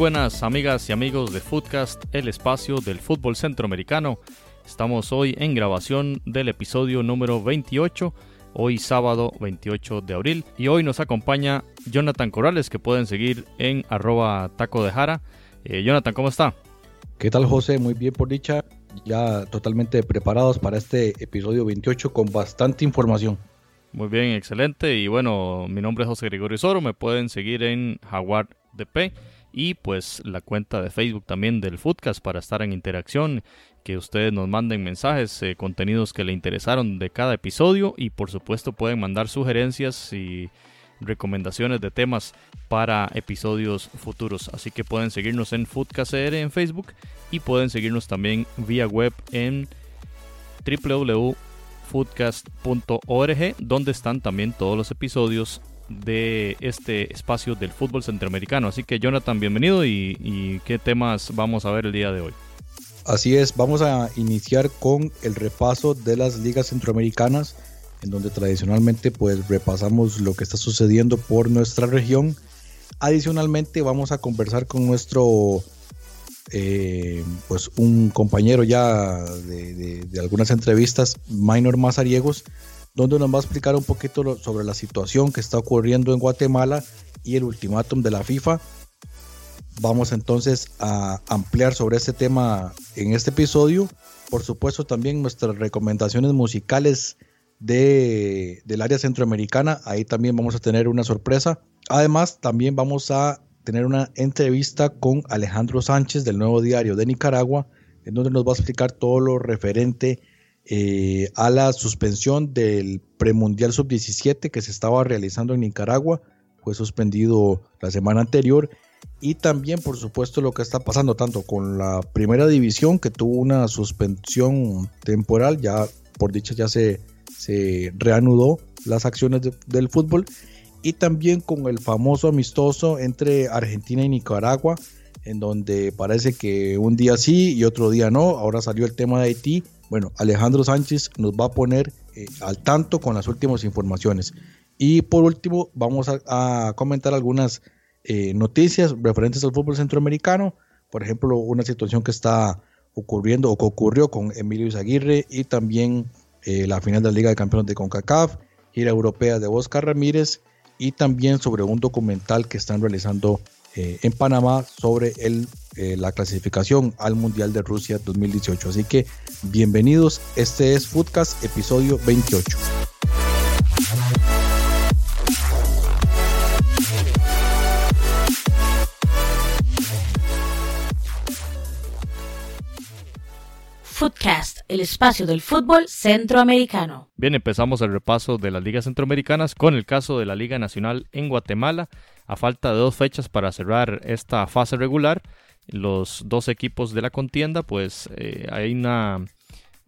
buenas amigas y amigos de Footcast, el espacio del fútbol centroamericano. Estamos hoy en grabación del episodio número 28, hoy sábado 28 de abril. Y hoy nos acompaña Jonathan Corrales, que pueden seguir en arroba taco de jara. Eh, Jonathan, ¿cómo está? ¿Qué tal José? Muy bien por dicha. Ya totalmente preparados para este episodio 28 con bastante información. Muy bien, excelente. Y bueno, mi nombre es José Gregorio Soro, me pueden seguir en Jaguar DP y pues la cuenta de Facebook también del Footcast para estar en interacción, que ustedes nos manden mensajes, eh, contenidos que le interesaron de cada episodio y por supuesto pueden mandar sugerencias y recomendaciones de temas para episodios futuros. Así que pueden seguirnos en FootcastR en Facebook y pueden seguirnos también vía web en www.footcast.org donde están también todos los episodios de este espacio del fútbol centroamericano. Así que Jonathan, bienvenido y, qué temas vamos a ver el día de hoy. Así es, vamos a iniciar con el repaso de las ligas centroamericanas, en donde tradicionalmente pues repasamos lo que está sucediendo por nuestra región. Adicionalmente vamos a conversar con nuestro eh, pues un compañero ya de, de- de algunas entrevistas, Minor Mazariegos, donde nos va a explicar un poquito sobre la situación que está ocurriendo en Guatemala y el ultimátum de la FIFA. Vamos entonces a ampliar sobre este tema en este episodio. Por supuesto también nuestras recomendaciones musicales de, del área centroamericana. Ahí también vamos a tener una sorpresa. Además también vamos a tener una entrevista con Alejandro Sánchez del Nuevo Diario de Nicaragua, en donde nos va a explicar todo lo referente eh, a la suspensión del premundial sub-17 que se estaba realizando en Nicaragua. Fue suspendido la semana anterior. Y también, por supuesto, lo que está pasando tanto con la primera división, que tuvo una suspensión temporal, ya por dicha ya se, se reanudó las acciones de- del fútbol, y también con el famoso amistoso entre Argentina y Nicaragua, en donde parece que un día sí y otro día no. Ahora salió el tema de Haití. Bueno, Alejandro Sánchez nos va a poner eh, al tanto con las últimas informaciones. Y por último, vamos a, comentar algunas eh, noticias referentes al fútbol centroamericano. Por ejemplo, una situación que está ocurriendo o que ocurrió con Emilio Izaguirre y también eh, la final de la Liga de Campeones de CONCACAF, gira europea de Oscar Ramírez y también sobre un documental que están realizando eh, en Panamá sobre el, eh, la clasificación al Mundial de Rusia 2018. Así que bienvenidos, este es Footcast episodio 28. Footcast, el espacio del fútbol centroamericano. Bien, empezamos el repaso de las ligas centroamericanas con el caso de la Liga Nacional en Guatemala. A falta de dos fechas para cerrar esta fase regular, los dos equipos de la contienda, pues eh, hay una,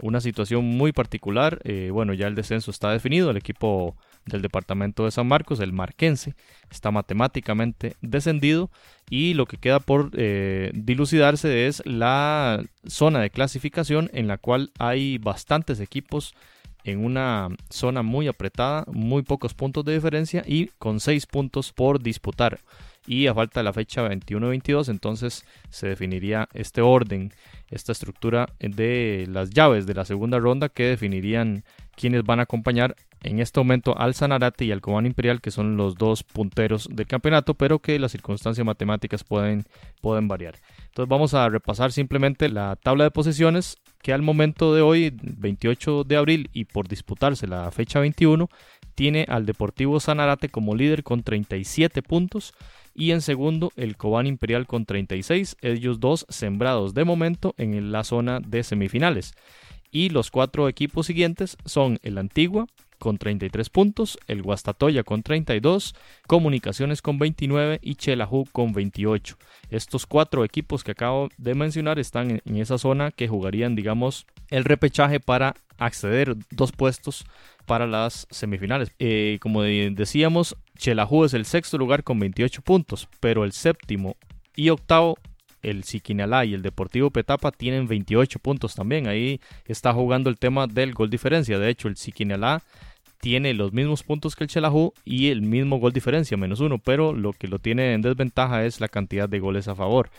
una situación muy particular. Eh, bueno, ya el descenso está definido. El equipo del departamento de San Marcos, el Marquense, está matemáticamente descendido y lo que queda por eh, dilucidarse es la zona de clasificación en la cual hay bastantes equipos en una zona muy apretada, muy pocos puntos de diferencia y con 6 puntos por disputar. Y a falta de la fecha 21-22, entonces se definiría este orden, esta estructura de las llaves de la segunda ronda que definirían quienes van a acompañar en este momento al Sanarate y al Cobán Imperial, que son los dos punteros del campeonato, pero que las circunstancias matemáticas pueden, pueden variar. Entonces vamos a repasar simplemente la tabla de posiciones que al momento de hoy, 28 de abril, y por disputarse la fecha 21, tiene al Deportivo Sanarate como líder con 37 puntos. y en segundo el Cobán Imperial con 36, ellos dos sembrados de momento en la zona de semifinales. Y los cuatro equipos siguientes son el Antigua con 33 puntos, el Guastatoya con 32, Comunicaciones con 29 y Chelaju con 28. Estos cuatro equipos que acabo de mencionar están en esa zona que jugarían, digamos, el repechaje para acceder dos puestos para las semifinales. Eh, como decíamos, Chelaju es el sexto lugar con 28 puntos, pero el séptimo y octavo el Siquinalá y el Deportivo Petapa tienen 28 puntos también. Ahí está jugando el tema del gol diferencia. De hecho, el Siquinalá tiene los mismos puntos que el Chelajú y el mismo gol diferencia, menos uno, pero lo que lo tiene en desventaja es la cantidad de goles a favor.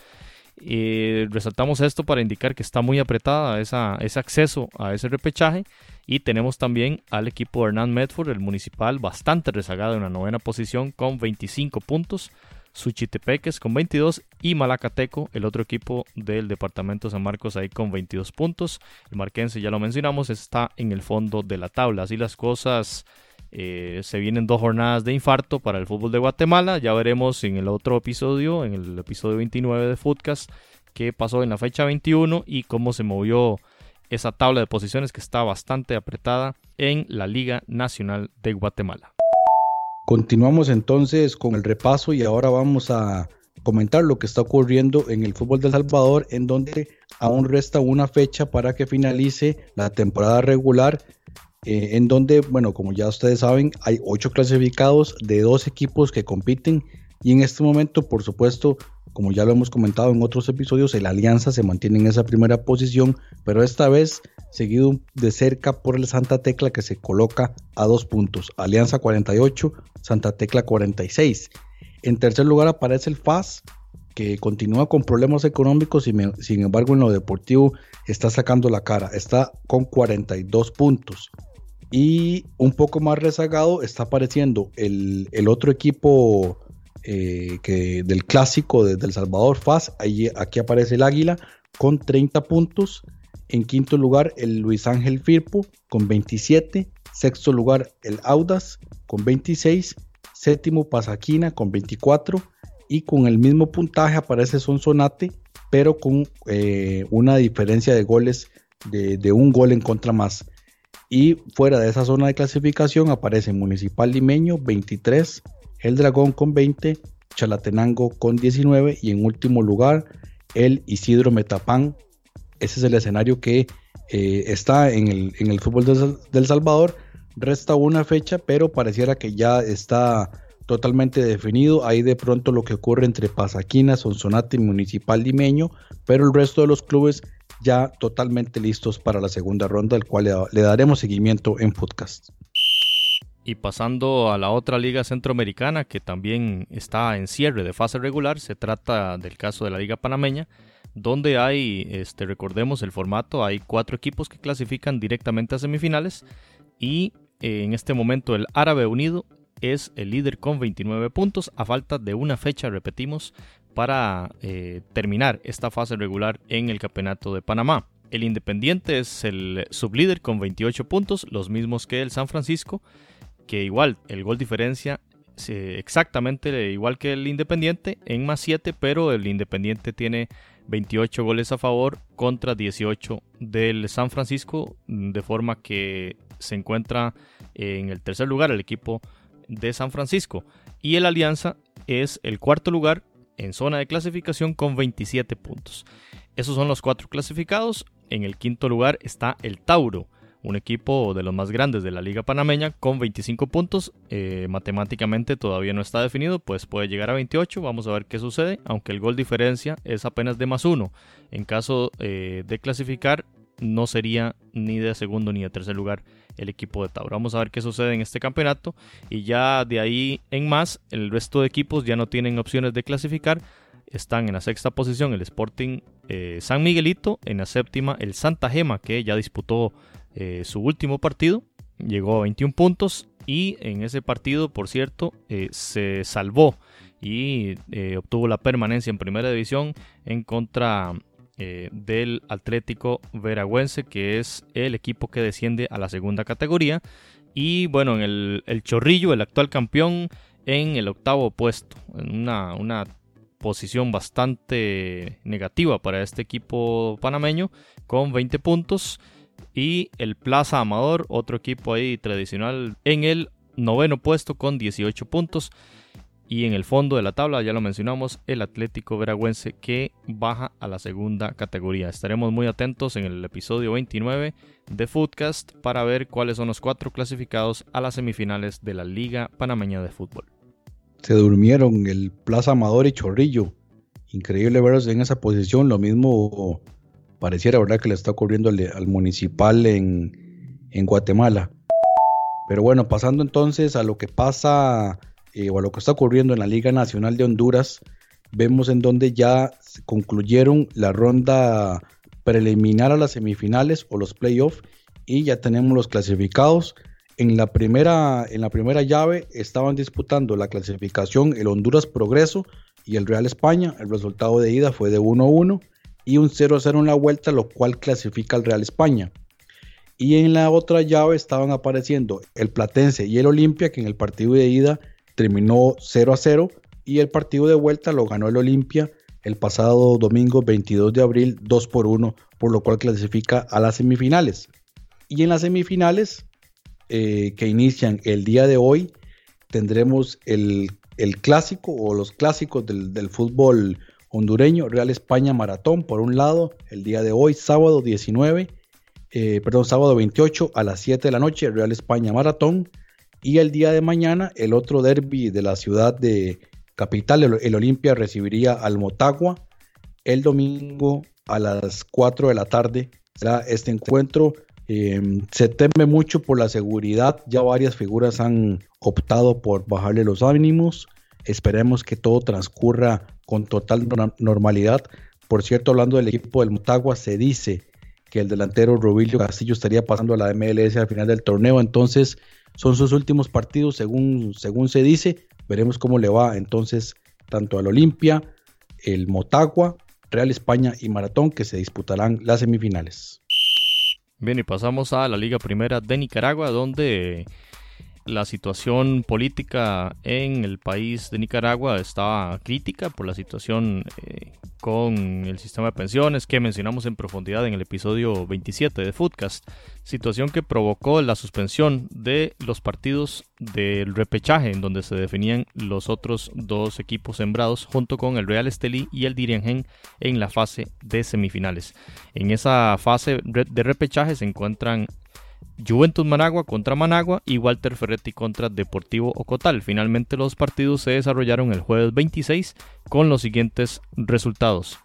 Y resaltamos esto para indicar que está muy apretada esa, ese acceso a ese repechaje. Y tenemos también al equipo Hernán Medford, el municipal, bastante rezagado en la novena posición con 25 puntos. Suchitepeques con 22 y Malacateco, el otro equipo del departamento San Marcos ahí con 22 puntos. El Marquense, ya lo mencionamos, está en el fondo de la tabla. Así las cosas, eh, se vienen dos jornadas de infarto para el fútbol de Guatemala. Ya veremos en el otro episodio, en el episodio 29 de Footcast, qué pasó en la fecha 21 y cómo se movió esa tabla de posiciones que está bastante apretada en la Liga Nacional de Guatemala. Continuamos entonces con el repaso y ahora vamos a comentar lo que está ocurriendo en el fútbol de El Salvador, en donde aún resta una fecha para que finalice la temporada regular, eh, en donde, bueno, como ya ustedes saben, hay ocho clasificados de dos equipos que compiten y en este momento, por supuesto, como ya lo hemos comentado en otros episodios, el Alianza se mantiene en esa primera posición, pero esta vez seguido de cerca por el Santa Tecla que se coloca a dos puntos. Alianza 48, Santa Tecla 46. En tercer lugar aparece el FAS, que continúa con problemas económicos y sin embargo en lo deportivo está sacando la cara. Está con 42 puntos. Y un poco más rezagado está apareciendo el, el otro equipo eh, que del clásico desde El Salvador, FAS. aquí aparece el Águila con 30 puntos. En quinto lugar, el Luis Ángel Firpo con 27. Sexto lugar, el Audas con 26. Séptimo, Pasaquina con 24. Y con el mismo puntaje aparece Sonsonate, pero con eh, una diferencia de goles de, de, un gol en contra más. Y fuera de esa zona de clasificación aparece Municipal Limeño 23, el Dragón con 20, Chalatenango con 19 y en último lugar el Isidro Metapán. Ese es el escenario que eh, está en el, fútbol de, del Salvador. Resta una fecha, pero pareciera que ya está totalmente definido. Ahí de pronto lo que ocurre entre Pasaquina, Sonsonate y Municipal Limeño, pero el resto de los clubes ya totalmente listos para la segunda ronda, al cual le, le daremos seguimiento en podcast. Y pasando a la otra liga centroamericana que también está en cierre de fase regular, se trata del caso de la liga panameña, donde hay, este, recordemos el formato, hay cuatro equipos que clasifican directamente a semifinales y eh, en este momento el Árabe Unido es el líder con 29 puntos a falta de una fecha, repetimos, para eh, terminar esta fase regular en el Campeonato de Panamá. El Independiente es el sublíder con 28 puntos, los mismos que el San Francisco que igual el gol diferencia exactamente igual que el Independiente en más 7, pero el Independiente tiene 28 goles a favor contra 18 del San Francisco, de forma que se encuentra en el tercer lugar el equipo de San Francisco. Y el Alianza es el cuarto lugar en zona de clasificación con 27 puntos. Esos son los cuatro clasificados. En el quinto lugar está el Tauro un equipo de los más grandes de la Liga Panameña con 25 puntos. Eh, matemáticamente todavía no está definido, pues puede llegar a 28. Vamos a ver qué sucede, aunque el gol diferencia es apenas de más uno. En caso eh, de clasificar, no sería ni de segundo ni de tercer lugar el equipo de Tauro. Vamos a ver qué sucede en este campeonato. Y ya de ahí en más, el resto de equipos ya no tienen opciones de clasificar. Están en la sexta posición el Sporting eh, San Miguelito, en la séptima el Santa Gema, que ya disputó eh, su último partido, llegó a 21 puntos y en ese partido, por cierto, eh, se salvó y eh, obtuvo la permanencia en primera división en contra del Atlético Veragüense, que es el equipo que desciende a la segunda categoría. Y bueno, en el, el Chorrillo, el actual campeón, en el octavo puesto, en una, una posición bastante negativa para este equipo panameño, con 20 puntos. Y el Plaza Amador, otro equipo ahí tradicional, en el noveno puesto con 18 puntos. Y en el fondo de la tabla, ya lo mencionamos, el Atlético Veragüense que baja a la segunda categoría. Estaremos muy atentos en el episodio 29 de Footcast para ver cuáles son los cuatro clasificados a las semifinales de la Liga Panameña de Fútbol. Se durmieron el Plaza Amador y Chorrillo. Increíble verlos en esa posición. Lo mismo pareciera, ¿verdad?, que le está ocurriendo al, municipal en, en Guatemala. Pero bueno, pasando entonces a lo que pasa eh, o a lo que está ocurriendo en la Liga Nacional de Honduras, vemos en donde ya concluyeron la ronda preliminar a las semifinales o los playoffs y ya tenemos los clasificados. En la, primera, en la primera llave estaban disputando la clasificación el Honduras Progreso y el Real España. El resultado de ida fue de 1-1 y un 0-0 en la vuelta, lo cual clasifica al Real España. Y en la otra llave estaban apareciendo el Platense y el Olimpia, que en el partido de ida terminó 0 a 0 y el partido de vuelta lo ganó el Olimpia el pasado domingo 22 de abril 2 por 1, por lo cual clasifica a las semifinales. Y en las semifinales eh, que inician el día de hoy tendremos el, clásico o los clásicos del, fútbol hondureño, Real España Maratón por un lado, el día de hoy, sábado 19, eh, perdón, sábado 28 a las 7 de la noche, Real España Maratón. Y el día de mañana, el otro derby de la ciudad de capital, el, Olimpia, recibiría al Motagua. El domingo a las 4 de la tarde será este encuentro. Em, se teme mucho por la seguridad. Ya varias figuras han optado por bajarle los ánimos. Esperemos que todo transcurra con total normalidad. Por cierto, hablando del equipo del Motagua, se dice que el delantero Rubilio Castillo estaría pasando a la MLS al final del torneo. Entonces, son sus últimos partidos, según, según se dice. Veremos cómo le va entonces tanto al Olimpia, el Motagua, Real España y Maratón que se disputarán las semifinales. Bien, y pasamos a la Liga Primera de Nicaragua, donde la situación política en el país de Nicaragua estaba crítica por la situación eh, con el sistema de pensiones que mencionamos en profundidad en el episodio 27 de Foodcast, situación que provocó la suspensión de los partidos del repechaje en donde se definían los otros dos equipos sembrados junto con el Real Estelí y el Diriangen en la fase de semifinales. En esa fase de repechaje se encuentran Juventus Managua contra Managua y Walter Ferretti contra Deportivo Ocotal. Finalmente los partidos se desarrollaron el jueves 26 con los siguientes resultados.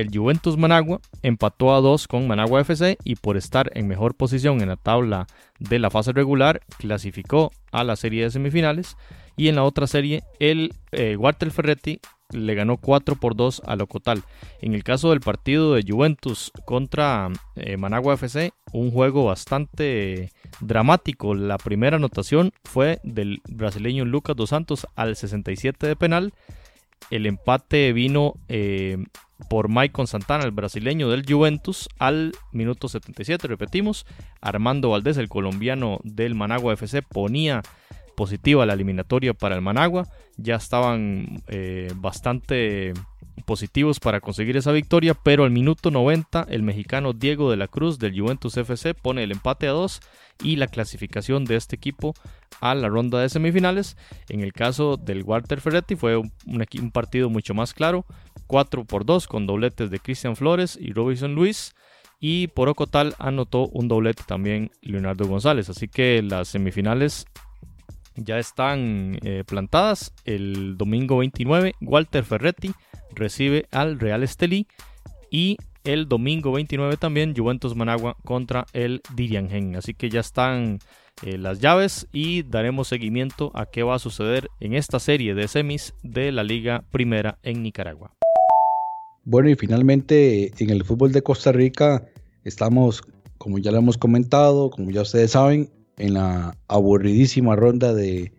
El Juventus Managua empató a 2 con Managua FC y por estar en mejor posición en la tabla de la fase regular clasificó a la serie de semifinales y en la otra serie el eh, Walter Ferretti le ganó 4 por 2 a Locotal. En el caso del partido de Juventus contra eh, Managua FC, un juego bastante dramático. La primera anotación fue del brasileño Lucas dos Santos al 67 de penal. El empate vino eh, por Maicon Santana, el brasileño del Juventus, al minuto 77, repetimos. Armando Valdés, el colombiano del Managua FC, ponía positiva la eliminatoria para el Managua. Ya estaban eh, bastante positivos para conseguir esa victoria, pero al minuto 90 el mexicano Diego de la Cruz del Juventus FC pone el empate a 2 y la clasificación de este equipo a la ronda de semifinales. En el caso del Walter Ferretti fue un, un partido mucho más claro, 4 por 2 con dobletes de Cristian Flores y Robinson Luis. Y por Ocotal anotó un doblete también Leonardo González. Así que las semifinales ya están eh, plantadas. El domingo 29, Walter Ferretti recibe al Real Estelí. Y el domingo 29 también, Juventus Managua contra el Diriangen. Así que ya están eh, las llaves y daremos seguimiento a qué va a suceder en esta serie de semis de la Liga Primera en Nicaragua. Bueno, y finalmente en el fútbol de Costa Rica estamos, como ya lo hemos comentado, como ya ustedes saben, en la aburridísima ronda de,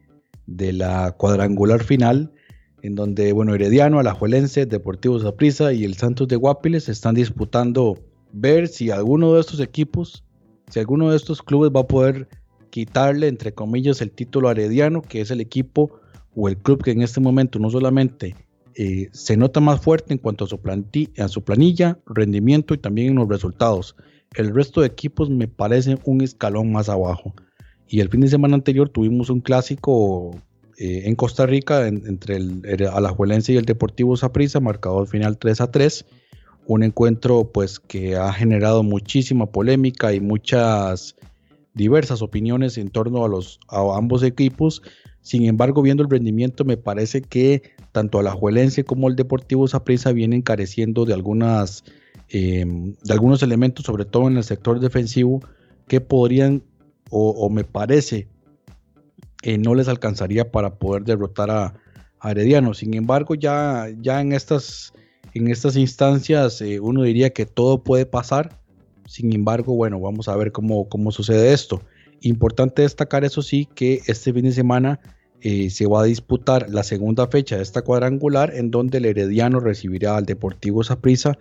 la cuadrangular final, en donde, bueno, Herediano, Alajuelense, Deportivo Zaprisa y el Santos de Guapiles están disputando ver si alguno de estos equipos, si alguno de estos clubes va a poder quitarle, entre comillas, el título Herediano, que es el equipo o el club que en este momento no solamente eh, se nota más fuerte en cuanto a su, planilla, rendimiento y también en los resultados. El resto de equipos me parece un escalón más abajo. Y el fin de semana anterior tuvimos un clásico eh, en Costa Rica entre el, Alajuelense y el Deportivo Saprissa, marcador final 3 a 3. Un encuentro pues que ha generado muchísima polémica y muchas diversas opiniones en torno a, los, a ambos equipos. Sin embargo, viendo el rendimiento, me parece que tanto Alajuelense como el Deportivo Saprissa vienen careciendo de algunas em, de algunos elementos, sobre todo en el sector defensivo, que podrían o, me parece eh, no les alcanzaría para poder derrotar a, Herediano. Sin embargo, ya, ya en, estas, en estas instancias eh, uno diría que todo puede pasar. Sin embargo, bueno, vamos a ver cómo, cómo sucede esto. Importante destacar, eso sí, que este fin de semana eh, se va a disputar la segunda fecha de esta cuadrangular, en donde el Herediano recibirá al Deportivo Saprissa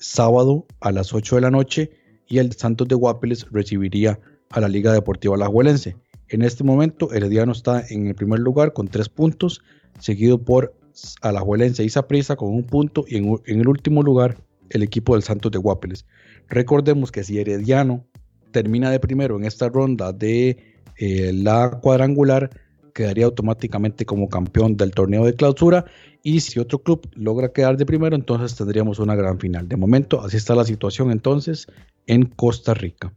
sábado a las 8 de la noche y el Santos de Guapiles recibiría a la Liga Deportiva Alajuelense. En este momento, Herediano está en el primer lugar con tres puntos, seguido por Alajuelense y Saprissa con un punto y en, el último lugar el equipo del Santos de Guapeles. Recordemos que si Herediano termina de primero en esta ronda de eh, la cuadrangular, quedaría automáticamente como campeón del torneo de clausura y si otro club logra quedar de primero, entonces tendríamos una gran final. De momento, así está la situación entonces en Costa Rica.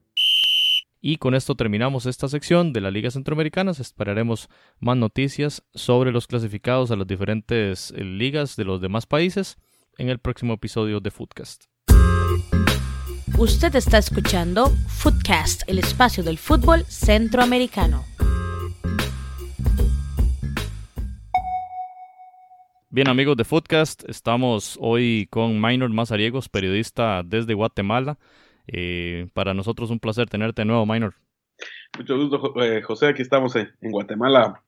Y con esto terminamos esta sección de la Liga Centroamericana. Esperaremos más noticias sobre los clasificados a las diferentes eh, ligas de los demás países en el próximo episodio de Footcast. Usted está escuchando Footcast, el espacio del fútbol centroamericano. Bien amigos de Footcast, estamos hoy con Minor Mazariegos, periodista desde Guatemala. Eh, para nosotros un placer tenerte de nuevo, Minor. Mucho gusto, eh, José. Aquí estamos en, Guatemala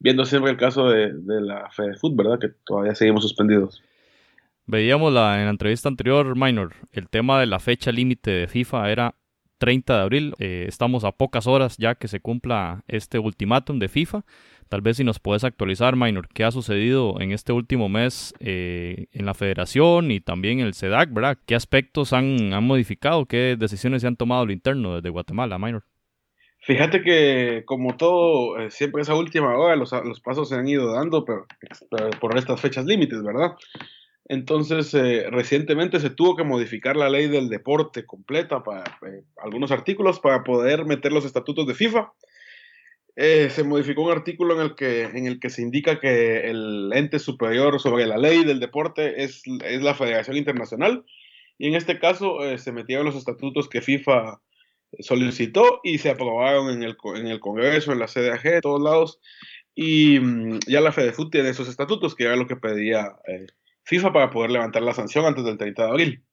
viendo siempre el caso de, la Food, ¿verdad? Que todavía seguimos suspendidos. Veíamos la, en la entrevista anterior, Minor, el tema de la fecha límite de FIFA era 30 de abril. Eh, estamos a pocas horas ya que se cumpla este ultimátum de FIFA. Tal vez si nos puedes actualizar, Minor, qué ha sucedido en este último mes eh, en la federación y también en el SEDAC, ¿verdad? ¿Qué aspectos han, han modificado? ¿Qué decisiones se han tomado a lo interno desde Guatemala, Minor? Fíjate que como todo, eh, siempre esa última hora los, los, pasos se han ido dando pero, por estas fechas límites, ¿verdad? Entonces, eh, recientemente se tuvo que modificar la ley del deporte completa para algunos artículos para poder meter los estatutos de FIFA. Eh, se modificó un artículo en el, que, en el que se indica que el ente superior sobre la ley del deporte es, es la Federación Internacional. Y en este caso eh, se metieron los estatutos que FIFA solicitó y se aprobaron en el, en el Congreso, en la CDAG, de todos lados. Y mm, ya la FEDEFUT tiene esos estatutos que era lo que pedía eh, FIFA para poder levantar la sanción antes del 30 de abril.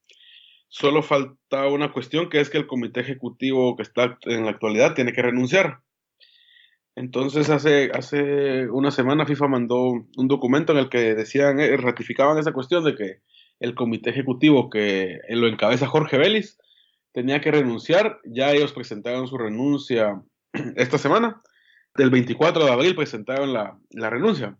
Solo falta una cuestión que es que el comité ejecutivo que está en la actualidad tiene que renunciar entonces hace, hace una semana FIFA mandó un documento en el que decían, eh, ratificaban esa cuestión de que el comité ejecutivo que lo encabeza Jorge Vélez tenía que renunciar. Ya ellos presentaron su renuncia esta semana. Del 24 de abril presentaron la, la renuncia.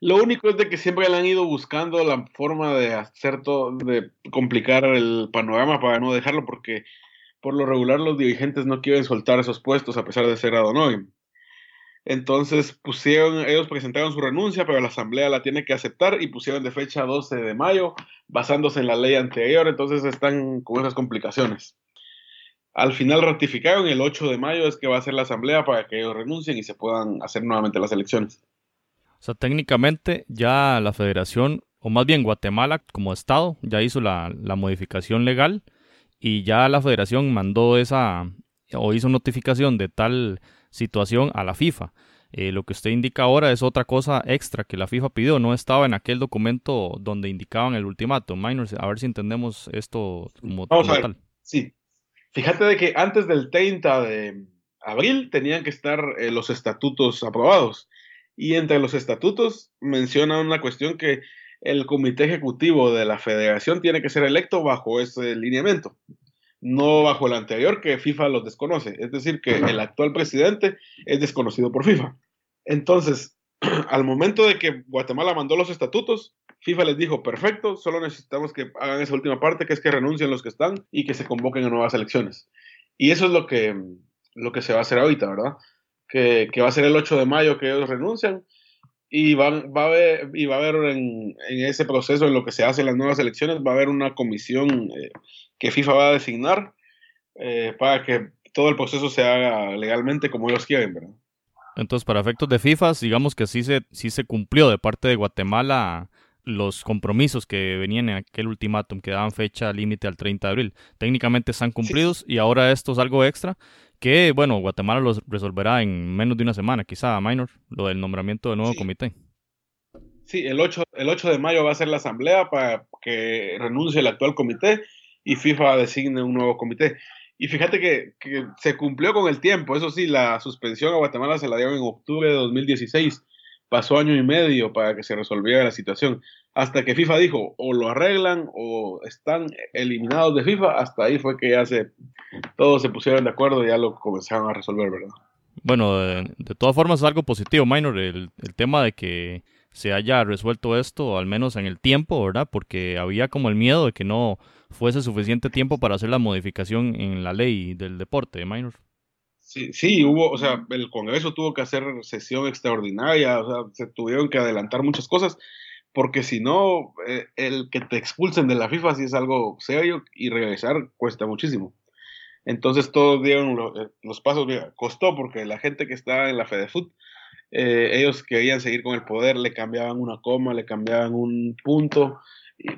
Lo único es de que siempre le han ido buscando la forma de hacer todo, de complicar el panorama para no dejarlo, porque por lo regular los dirigentes no quieren soltar esos puestos a pesar de ser Adonai. Entonces pusieron, ellos presentaron su renuncia, pero la asamblea la tiene que aceptar y pusieron de fecha 12 de mayo, basándose en la ley anterior, entonces están con esas complicaciones. Al final ratificaron el 8 de mayo es que va a ser la asamblea para que ellos renuncien y se puedan hacer nuevamente las elecciones. O sea, técnicamente ya la federación, o más bien Guatemala como estado, ya hizo la, la modificación legal y ya la federación mandó esa o hizo notificación de tal situación a la FIFA. Eh, lo que usted indica ahora es otra cosa extra que la FIFA pidió, no estaba en aquel documento donde indicaban el ultimato. Minors, a ver si entendemos esto como, tal. Sí, fíjate de que antes del 30 de abril tenían que estar eh, los estatutos aprobados. Y entre los estatutos menciona una cuestión que el comité ejecutivo de la federación tiene que ser electo bajo ese lineamiento, no bajo el anterior que FIFA los desconoce. Es decir, que el actual presidente es desconocido por FIFA. Entonces, al momento de que Guatemala mandó los estatutos, FIFA les dijo, perfecto, solo necesitamos que hagan esa última parte, que es que renuncien los que están y que se convoquen a nuevas elecciones. Y eso es lo que, lo que se va a hacer ahorita, ¿verdad? Que, que va a ser el 8 de mayo que ellos renuncian y, van, va a haber, y va a haber en, en, ese proceso, en lo que se hace en las nuevas elecciones, va a haber una comisión eh, que FIFA va a designar eh, para que todo el proceso se haga legalmente como ellos quieren, ¿verdad? Entonces, para efectos de FIFA, digamos que sí se, sí se cumplió de parte de Guatemala los compromisos que venían en aquel ultimátum que daban fecha límite al 30 de abril. Técnicamente están cumplidos sí. y ahora esto es algo extra que, bueno, Guatemala los resolverá en menos de una semana, quizá, Minor, lo del nombramiento del nuevo sí. comité. Sí, el 8, el 8 de mayo va a ser la asamblea para que renuncie el actual comité y FIFA designe un nuevo comité. Y fíjate que, que, se cumplió con el tiempo. Eso sí, la suspensión a Guatemala se la dieron en octubre de 2016. Pasó año y medio para que se resolviera la situación. Hasta que FIFA dijo, o lo arreglan o están eliminados de FIFA. Hasta ahí fue que ya se, todos se pusieron de acuerdo y ya lo comenzaron a resolver, ¿verdad? Bueno, de, de todas formas es algo positivo, Minor, el, el tema de que se haya resuelto esto, al menos en el tiempo, ¿verdad? Porque había como el miedo de que no fuese suficiente tiempo para hacer la modificación en la ley del deporte, minor. Sí, sí, hubo, o sea, el Congreso tuvo que hacer sesión extraordinaria, o sea, se tuvieron que adelantar muchas cosas, porque si no, eh, el que te expulsen de la FIFA sí es algo serio y regresar cuesta muchísimo. Entonces todos dieron los, los pasos, costó porque la gente que está en la FedeFoot, eh, ellos querían seguir con el poder, le cambiaban una coma, le cambiaban un punto,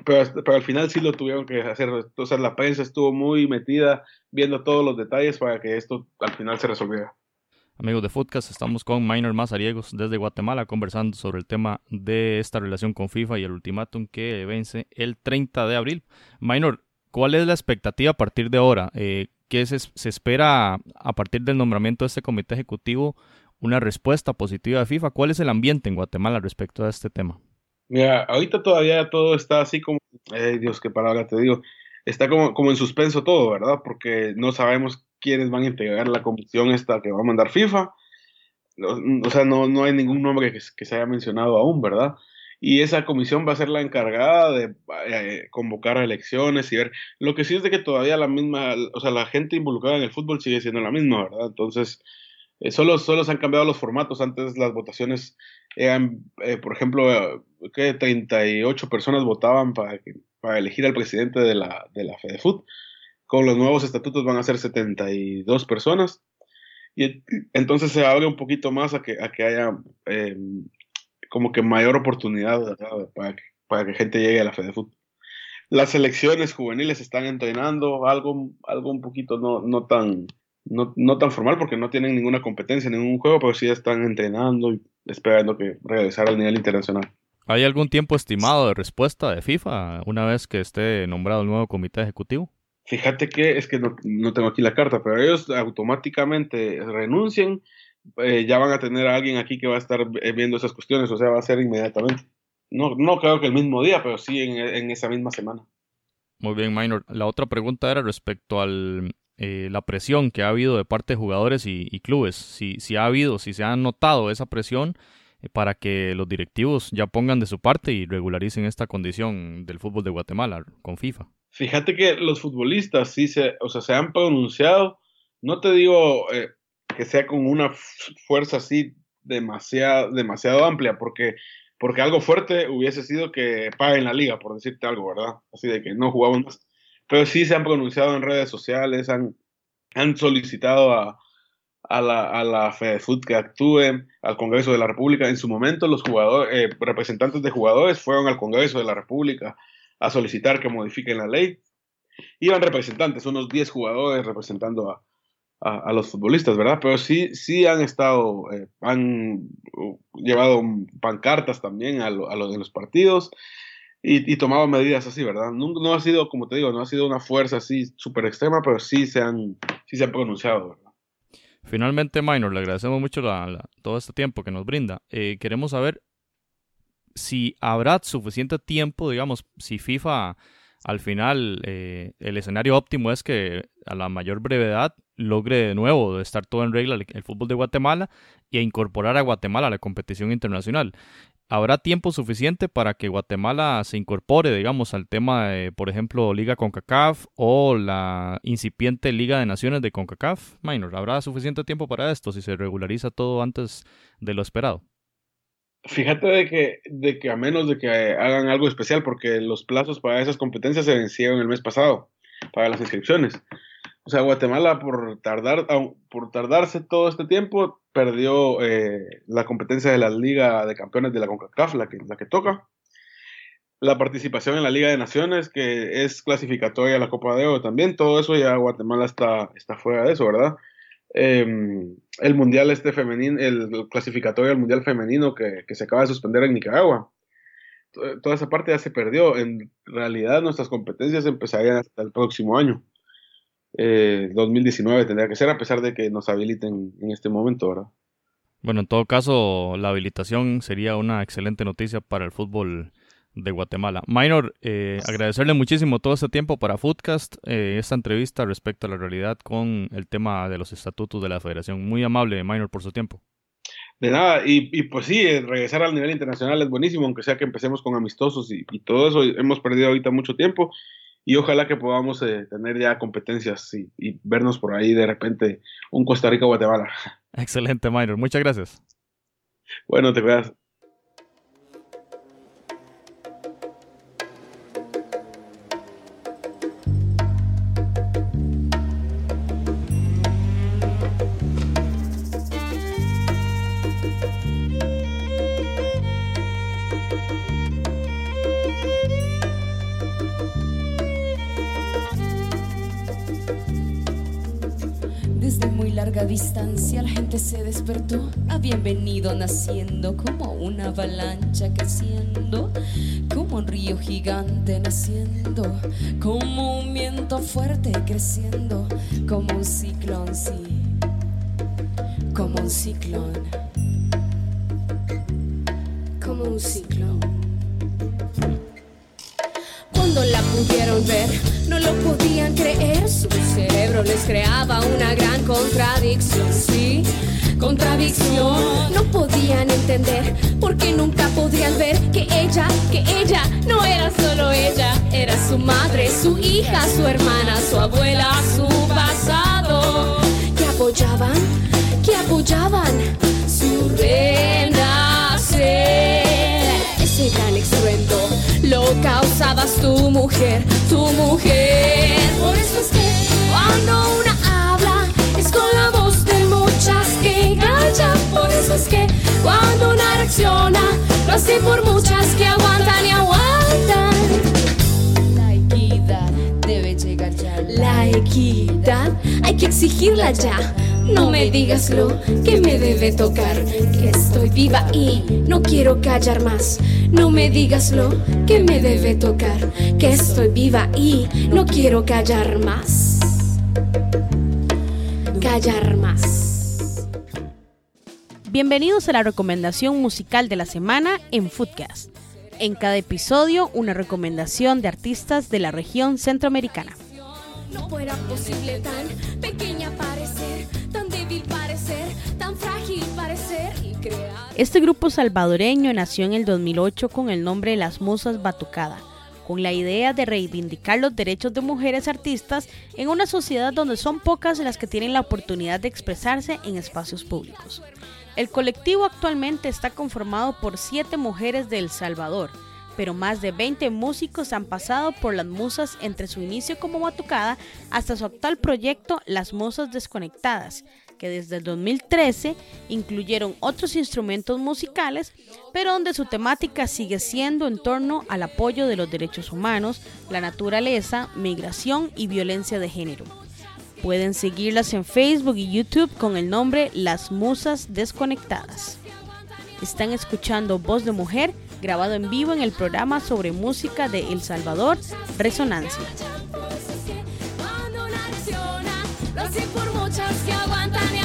pero, pero, al final sí lo tuvieron que hacer. Entonces la prensa estuvo muy metida viendo todos los detalles para que esto al final se resolviera. Amigos de Footcast, estamos con Minor Mazariegos desde Guatemala conversando sobre el tema de esta relación con FIFA y el ultimátum que vence el 30 de abril. Minor, ¿cuál es la expectativa a partir de ahora? Eh, ¿Qué se, espera a partir del nombramiento de este comité ejecutivo? Una respuesta positiva de FIFA. ¿Cuál es el ambiente en Guatemala respecto a este tema? Mira, ahorita todavía todo está así como, eh, Dios, qué palabra te digo, está como, como en suspenso todo, ¿verdad? Porque no sabemos quiénes van a integrar la comisión esta que va a mandar FIFA. O sea, no, no hay ningún nombre que, se haya mencionado aún, ¿verdad? Y esa comisión va a ser la encargada de eh, convocar a elecciones y ver. Lo que sí es de que todavía la misma, o sea, la gente involucrada en el fútbol sigue siendo la misma, ¿verdad? Entonces, eh, solo, solo se han cambiado los formatos. Antes las votaciones eran, eh, por ejemplo, que 38 personas votaban para, para elegir al presidente de la, de la FedeFoot. Con los nuevos estatutos van a ser 72 personas. Y entonces se abre un poquito más a que, a que haya eh, como que mayor oportunidad para, que, para que gente llegue a la FedeFoot. Las selecciones juveniles están entrenando algo, algo un poquito no, no tan no, no, tan formal porque no tienen ninguna competencia en ningún juego, pero sí están entrenando y esperando que regresar al nivel internacional. ¿Hay algún tiempo estimado de respuesta de FIFA una vez que esté nombrado el nuevo comité ejecutivo? Fíjate que es que no, no tengo aquí la carta, pero ellos automáticamente renuncian, eh, ya van a tener a alguien aquí que va a estar viendo esas cuestiones, o sea, va a ser inmediatamente. No, no creo que el mismo día, pero sí en, en esa misma semana. Muy bien, Minor. La otra pregunta era respecto al, eh, la presión que ha habido de parte de jugadores y, y clubes. Si, si, ha habido, si se ha notado esa presión eh, para que los directivos ya pongan de su parte y regularicen esta condición del fútbol de Guatemala con FIFA. Fíjate que los futbolistas sí se, o sea, se han pronunciado, no te digo eh, que sea con una fuerza así demasiado, demasiado amplia, porque, porque algo fuerte hubiese sido que paguen la liga, por decirte algo, ¿verdad? Así de que no jugamos más pero sí se han pronunciado en redes sociales, han, han solicitado a, a la, a la que actúe, al Congreso de la República. En su momento, los jugadores, eh, representantes de jugadores fueron al Congreso de la República a solicitar que modifiquen la ley. Iban representantes, unos 10 jugadores representando a, a, los futbolistas, ¿verdad? Pero sí, sí han estado, eh, han llevado pancartas también a, a los de los partidos y, y tomado medidas así, ¿verdad? No, no, ha sido, como te digo, no ha sido una fuerza así súper extrema, pero sí se han, sí se han pronunciado. Finalmente, Minor, le agradecemos mucho la, la, todo este tiempo que nos brinda. Eh, queremos saber si habrá suficiente tiempo, digamos, si FIFA al final eh, el escenario óptimo es que a la mayor brevedad logre de nuevo estar todo en regla el, el fútbol de Guatemala a incorporar a Guatemala a la competición internacional. ¿Habrá tiempo suficiente para que Guatemala se incorpore, digamos, al tema de, por ejemplo, Liga CONCACAF o la incipiente Liga de Naciones de CONCACAF? Minor, ¿habrá suficiente tiempo para esto si se regulariza todo antes de lo esperado? Fíjate de que, de que a menos de que hagan algo especial, porque los plazos para esas competencias se vencieron el mes pasado, para las inscripciones. O sea, Guatemala por tardar, por tardarse todo este tiempo, perdió eh, la competencia de la Liga de Campeones de la CONCACAF, la que, la que toca. La participación en la Liga de Naciones, que es clasificatoria a la Copa de Oro también, todo eso ya Guatemala está, está fuera de eso, ¿verdad? Em, el mundial este femenino, el clasificatorio al mundial femenino que, se acaba de suspender en Nicaragua. Toda esa parte ya se perdió. En realidad nuestras competencias empezarían hasta el próximo año. 2019 eh, tendría que ser, a pesar de que nos habiliten en este momento, ¿verdad? Bueno, en todo caso, la habilitación sería una excelente noticia para el fútbol de Guatemala. Minor, eh, agradecerle muchísimo todo este tiempo para Foodcast, eh, esta entrevista respecto a la realidad con el tema de los estatutos de la federación. Muy amable, Minor, por su tiempo. De nada, y, pues sí, eh, regresar al nivel internacional es buenísimo, aunque sea que empecemos con amistosos y, todo eso. Hemos perdido ahorita mucho tiempo y ojalá que podamos tener ya competencias y, y, vernos por ahí de repente un Costa Rica-Guatemala. Excelente, Minor. Muchas gracias. Bueno, te cuidas. Distancia la gente se despertó. Habían venido naciendo como una avalancha creciendo, como un río gigante naciendo, como un viento fuerte creciendo, como un ciclón, sí, como un ciclón, como un ciclón. Cuando la pudieron ver, no lo podían creer. Su cerebro les creaba una gran contradicción. Sí, contradicción. No podían entender porque nunca podrían ver que ella, que ella no era solo ella, era su madre, su hija, su hermana, su abuela, su pasado. Que apoyaban, que apoyaban su renacer. Ese gran estruendo lo tu mujer, tu mujer. Por eso es que cuando una habla es con la voz de muchas que callan. Por eso es que cuando una reacciona lo hace por muchas que aguantan y aguantan. La equidad debe llegar ya. La equidad hay que exigirla ya. No me digas lo que me debe tocar, que estoy viva y no quiero callar más. No me digas lo que me debe tocar, que estoy viva y no quiero callar más. Callar más. Bienvenidos a la recomendación musical de la semana en Foodcast. En cada episodio, una recomendación de artistas de la región centroamericana. No fuera posible tan pequeña parecer, Este grupo salvadoreño nació en el 2008 con el nombre Las Musas Batucada, con la idea de reivindicar los derechos de mujeres artistas en una sociedad donde son pocas las que tienen la oportunidad de expresarse en espacios públicos. El colectivo actualmente está conformado por siete mujeres de El Salvador, pero más de 20 músicos han pasado por las musas entre su inicio como batucada hasta su actual proyecto Las Musas Desconectadas, que desde el 2013 incluyeron otros instrumentos musicales, pero donde su temática sigue siendo en torno al apoyo de los derechos humanos, la naturaleza, migración y violencia de género. Pueden seguirlas en Facebook y YouTube con el nombre Las Musas Desconectadas. Están escuchando Voz de Mujer, grabado en vivo en el programa sobre música de El Salvador, Resonancia. muchos que aguantan y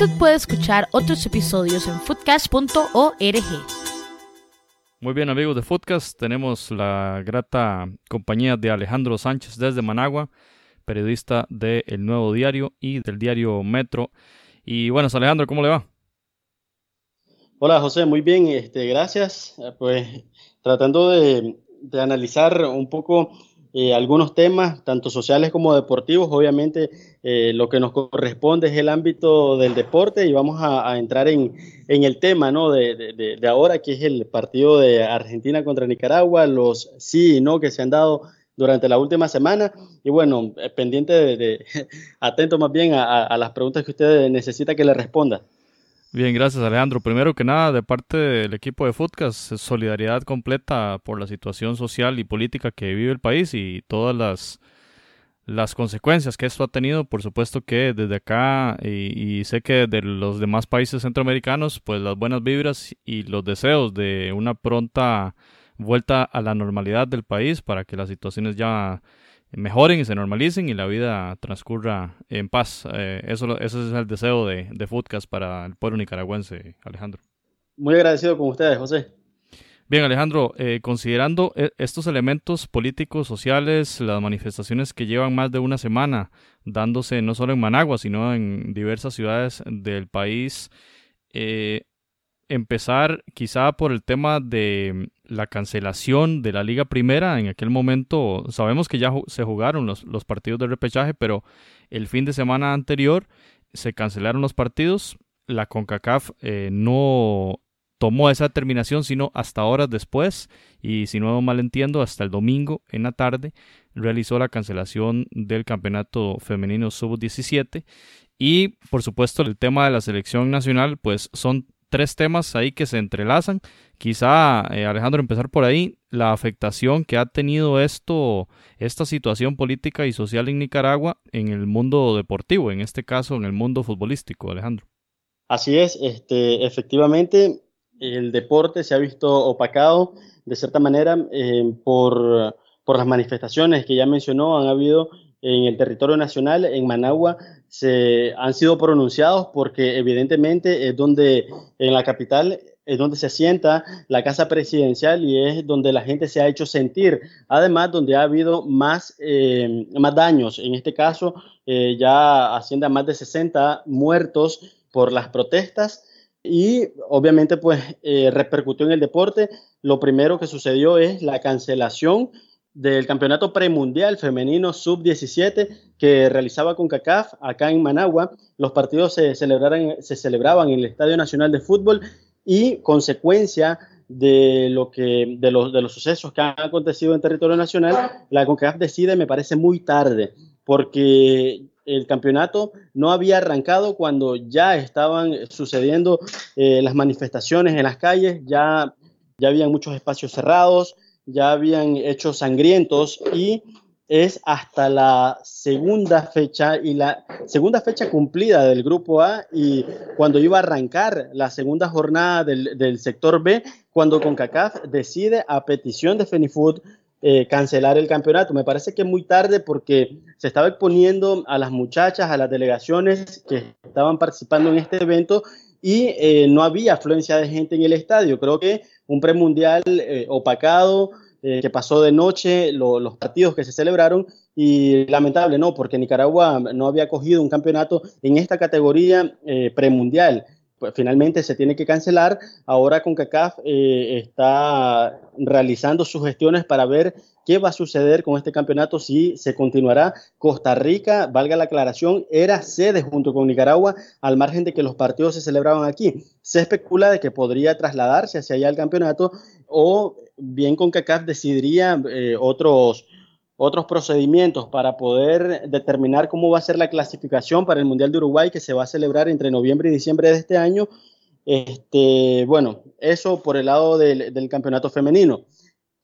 Usted puede escuchar otros episodios en foodcast.org. Muy bien amigos de Foodcast, tenemos la grata compañía de Alejandro Sánchez desde Managua, periodista de El Nuevo Diario y del diario Metro. Y bueno, Alejandro, ¿cómo le va? Hola José, muy bien, este, gracias. Pues tratando de, de analizar un poco eh, algunos temas, tanto sociales como deportivos. Obviamente, eh, lo que nos corresponde es el ámbito del deporte y vamos a, entrar en, en, el tema ¿no? de, de, de, ahora, que es el partido de Argentina contra Nicaragua, los sí y no que se han dado durante la última semana. Y bueno, eh, pendiente de, atento más bien a, a las preguntas que usted necesita que le responda. Bien, gracias Alejandro. Primero que nada, de parte del equipo de Footcast, solidaridad completa por la situación social y política que vive el país y todas las, las consecuencias que esto ha tenido. Por supuesto que desde acá y, sé que de los demás países centroamericanos, pues las buenas vibras y los deseos de una pronta vuelta a la normalidad del país para que las situaciones ya mejoren y se normalicen y la vida transcurra en paz. Eh, eso, ese es el deseo de, de Foodcast para el pueblo nicaragüense, Alejandro. Muy agradecido con ustedes, José. Bien, Alejandro, eh, considerando eh, estos elementos políticos, sociales, las manifestaciones que llevan más de una semana dándose no solo en Managua, sino en diversas ciudades del país, eh, empezar quizá por el tema de la cancelación de la Liga Primera. En aquel momento sabemos que ya se jugaron los, los partidos de repechaje, pero el fin de semana anterior se cancelaron los partidos. La CONCACAF eh, no tomó esa determinación sino hasta horas después y si no mal entiendo hasta el domingo en la tarde realizó la cancelación del campeonato femenino sub-17 y por supuesto el tema de la selección nacional pues son tres temas ahí que se entrelazan. Quizá, eh, Alejandro, empezar por ahí, la afectación que ha tenido esto, esta situación política y social en Nicaragua en el mundo deportivo, en este caso en el mundo futbolístico, Alejandro. Así es, este, efectivamente, el deporte se ha visto opacado de cierta manera eh, por, por las manifestaciones que ya mencionó, han habido en el territorio nacional, en Managua, se han sido pronunciados porque evidentemente es donde en la capital es donde se asienta la casa presidencial y es donde la gente se ha hecho sentir. Además, donde ha habido más, eh, más daños. En este caso, eh, ya asciende más de 60 muertos por las protestas y obviamente pues eh, repercutió en el deporte. Lo primero que sucedió es la cancelación del campeonato premundial femenino sub-17 que realizaba con CACAF acá en Managua. Los partidos se, se celebraban en el Estadio Nacional de Fútbol y consecuencia de lo que de los, de los sucesos que han acontecido en territorio nacional, la CONCACAF decide, me parece muy tarde, porque el campeonato no había arrancado cuando ya estaban sucediendo eh, las manifestaciones en las calles, ya, ya habían muchos espacios cerrados, ya habían hecho sangrientos y es hasta la segunda fecha y la segunda fecha cumplida del grupo A y cuando iba a arrancar la segunda jornada del, sector B, cuando CONCACAF decide a petición de Fenifood eh, cancelar el campeonato. Me parece que muy tarde porque se estaba exponiendo a las muchachas, a las delegaciones que estaban participando en este evento y eh, no había afluencia de gente en el estadio. Creo que un premundial eh, opacado, eh, que pasó de noche, los partidos que se celebraron y lamentable, no, porque Nicaragua no había cogido un campeonato en esta categoría premundial. Pues finalmente se tiene que cancelar. Ahora con CACAF está realizando sus gestiones para ver qué va a suceder con este campeonato si se continuará. Costa Rica, valga la aclaración, era sede junto con Nicaragua, al margen de que los partidos se celebraban aquí. Se especula de que podría trasladarse hacia allá el campeonato o bien con CACAF decidiría eh, otros otros procedimientos para poder determinar cómo va a ser la clasificación para el Mundial de Uruguay que se va a celebrar entre noviembre y diciembre de este año. Este, bueno, eso por el lado del, del campeonato femenino.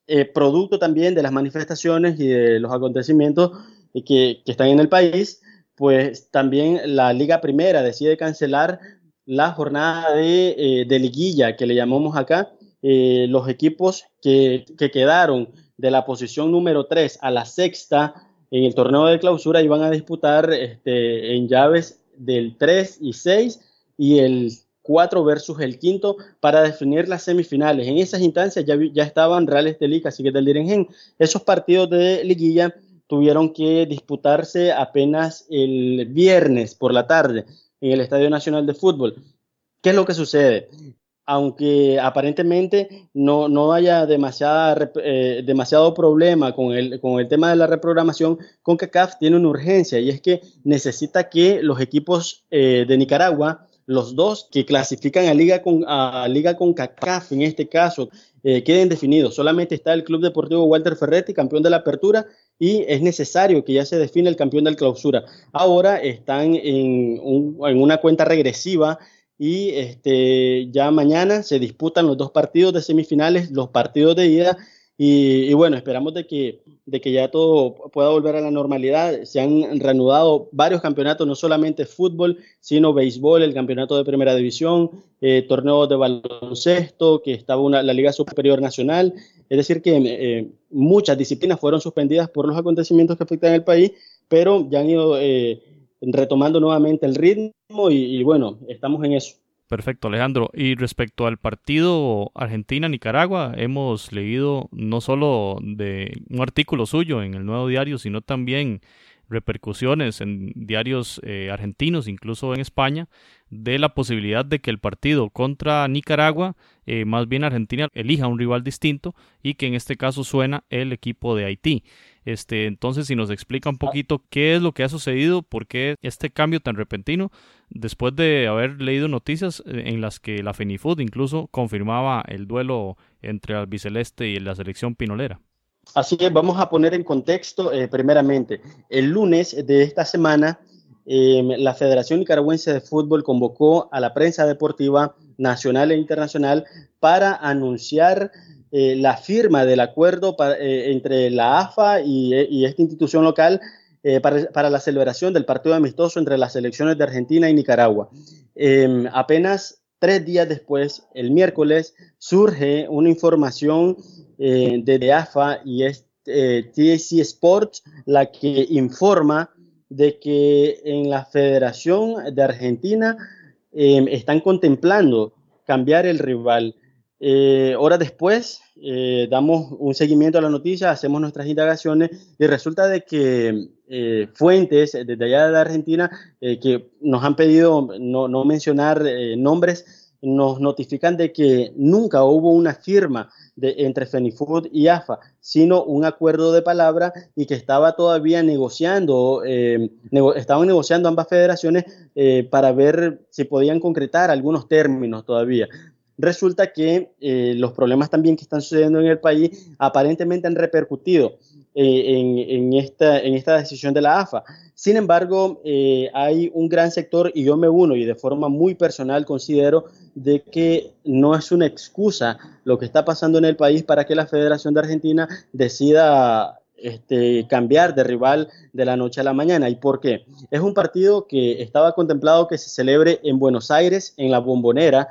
Eh, producto también de las manifestaciones y de los acontecimientos que, que, están en el país, pues también la Liga Primera decide cancelar la jornada de, eh, de liguilla que le llamamos acá. Eh, los equipos que, que, quedaron de la posición número 3 a la sexta en el torneo de clausura iban a disputar este, en llaves del 3 y 6 y el 4 versus el quinto para definir las semifinales. En esas instancias ya, ya estaban Reales de Liga, así que del Direngen. Esos partidos de liguilla tuvieron que disputarse apenas el viernes por la tarde en el Estadio Nacional de Fútbol. ¿Qué es lo que sucede? Aunque aparentemente no, no haya demasiada, eh, demasiado problema con el, con el tema de la reprogramación, CONCACAF tiene una urgencia y es que necesita que los equipos eh, de Nicaragua los dos que clasifican a Liga con, a Liga con CACAF en este caso eh, queden definidos. Solamente está el Club Deportivo Walter Ferretti, campeón de la apertura, y es necesario que ya se define el campeón del clausura. Ahora están en, en una cuenta regresiva y este, ya mañana se disputan los dos partidos de semifinales, los partidos de ida y, bueno, esperamos de que, de que ya todo pueda volver a la normalidad. Se han reanudado varios campeonatos, no solamente fútbol, sino béisbol, el campeonato de primera división, eh, torneos de baloncesto, que estaba una, la Liga Superior Nacional. Es decir, que eh, muchas disciplinas fueron suspendidas por los acontecimientos que afectan el país, pero ya han ido eh, retomando nuevamente el ritmo y bueno, estamos en eso. Perfecto, Alejandro. Y respecto al partido Argentina-Nicaragua, hemos leído no solo de un artículo suyo en el Nuevo Diario, sino también repercusiones en diarios eh, argentinos, incluso en España, de la posibilidad de que el partido contra Nicaragua, eh, más bien Argentina, elija un rival distinto y que en este caso suena el equipo de Haití. Este, entonces, si nos explica un poquito qué es lo que ha sucedido, por qué este cambio tan repentino, después de haber leído noticias eh, en las que la FENIFUD incluso confirmaba el duelo entre el albiceleste y la selección pinolera. Así que vamos a poner en contexto, eh, primeramente, el lunes de esta semana, em, la Federación Nicaragüense de Fútbol convocó a la prensa deportiva nacional e internacional para anunciar eh, la firma del acuerdo eh, entre la AFA y, esta institución local eh, para, la celebración del partido amistoso entre las selecciones de Argentina y Nicaragua. Em, apenas tres días después, el miércoles, surge una información de, AFA y es TAC Sports la que informa de que en la Federación de Argentina em, están contemplando cambiar el rival. Eh, horas después, eh, damos un seguimiento a la noticia, hacemos nuestras indagaciones y resulta de que eh, fuentes desde allá de Argentina que nos han pedido no, no mencionar nombres, nos notifican de que nunca hubo una firma de, entre Fenifood y AFA, sino un acuerdo de palabra y que estaba todavía negociando, estaban negociando ambas federaciones para ver si podían concretar algunos términos todavía. Resulta que eh, los problemas también que están sucediendo en el país aparentemente han repercutido eh, en, esta, en esta decisión de la AFA. Sin embargo, eh, hay un gran sector, y yo me uno y de forma muy personal considero de que no es una excusa lo que está pasando en el país para que la Federación de Argentina decida este, cambiar de rival de la noche a la mañana. ¿Y por qué? Es un partido que estaba contemplado que se celebre en Buenos Aires, en la bombonera,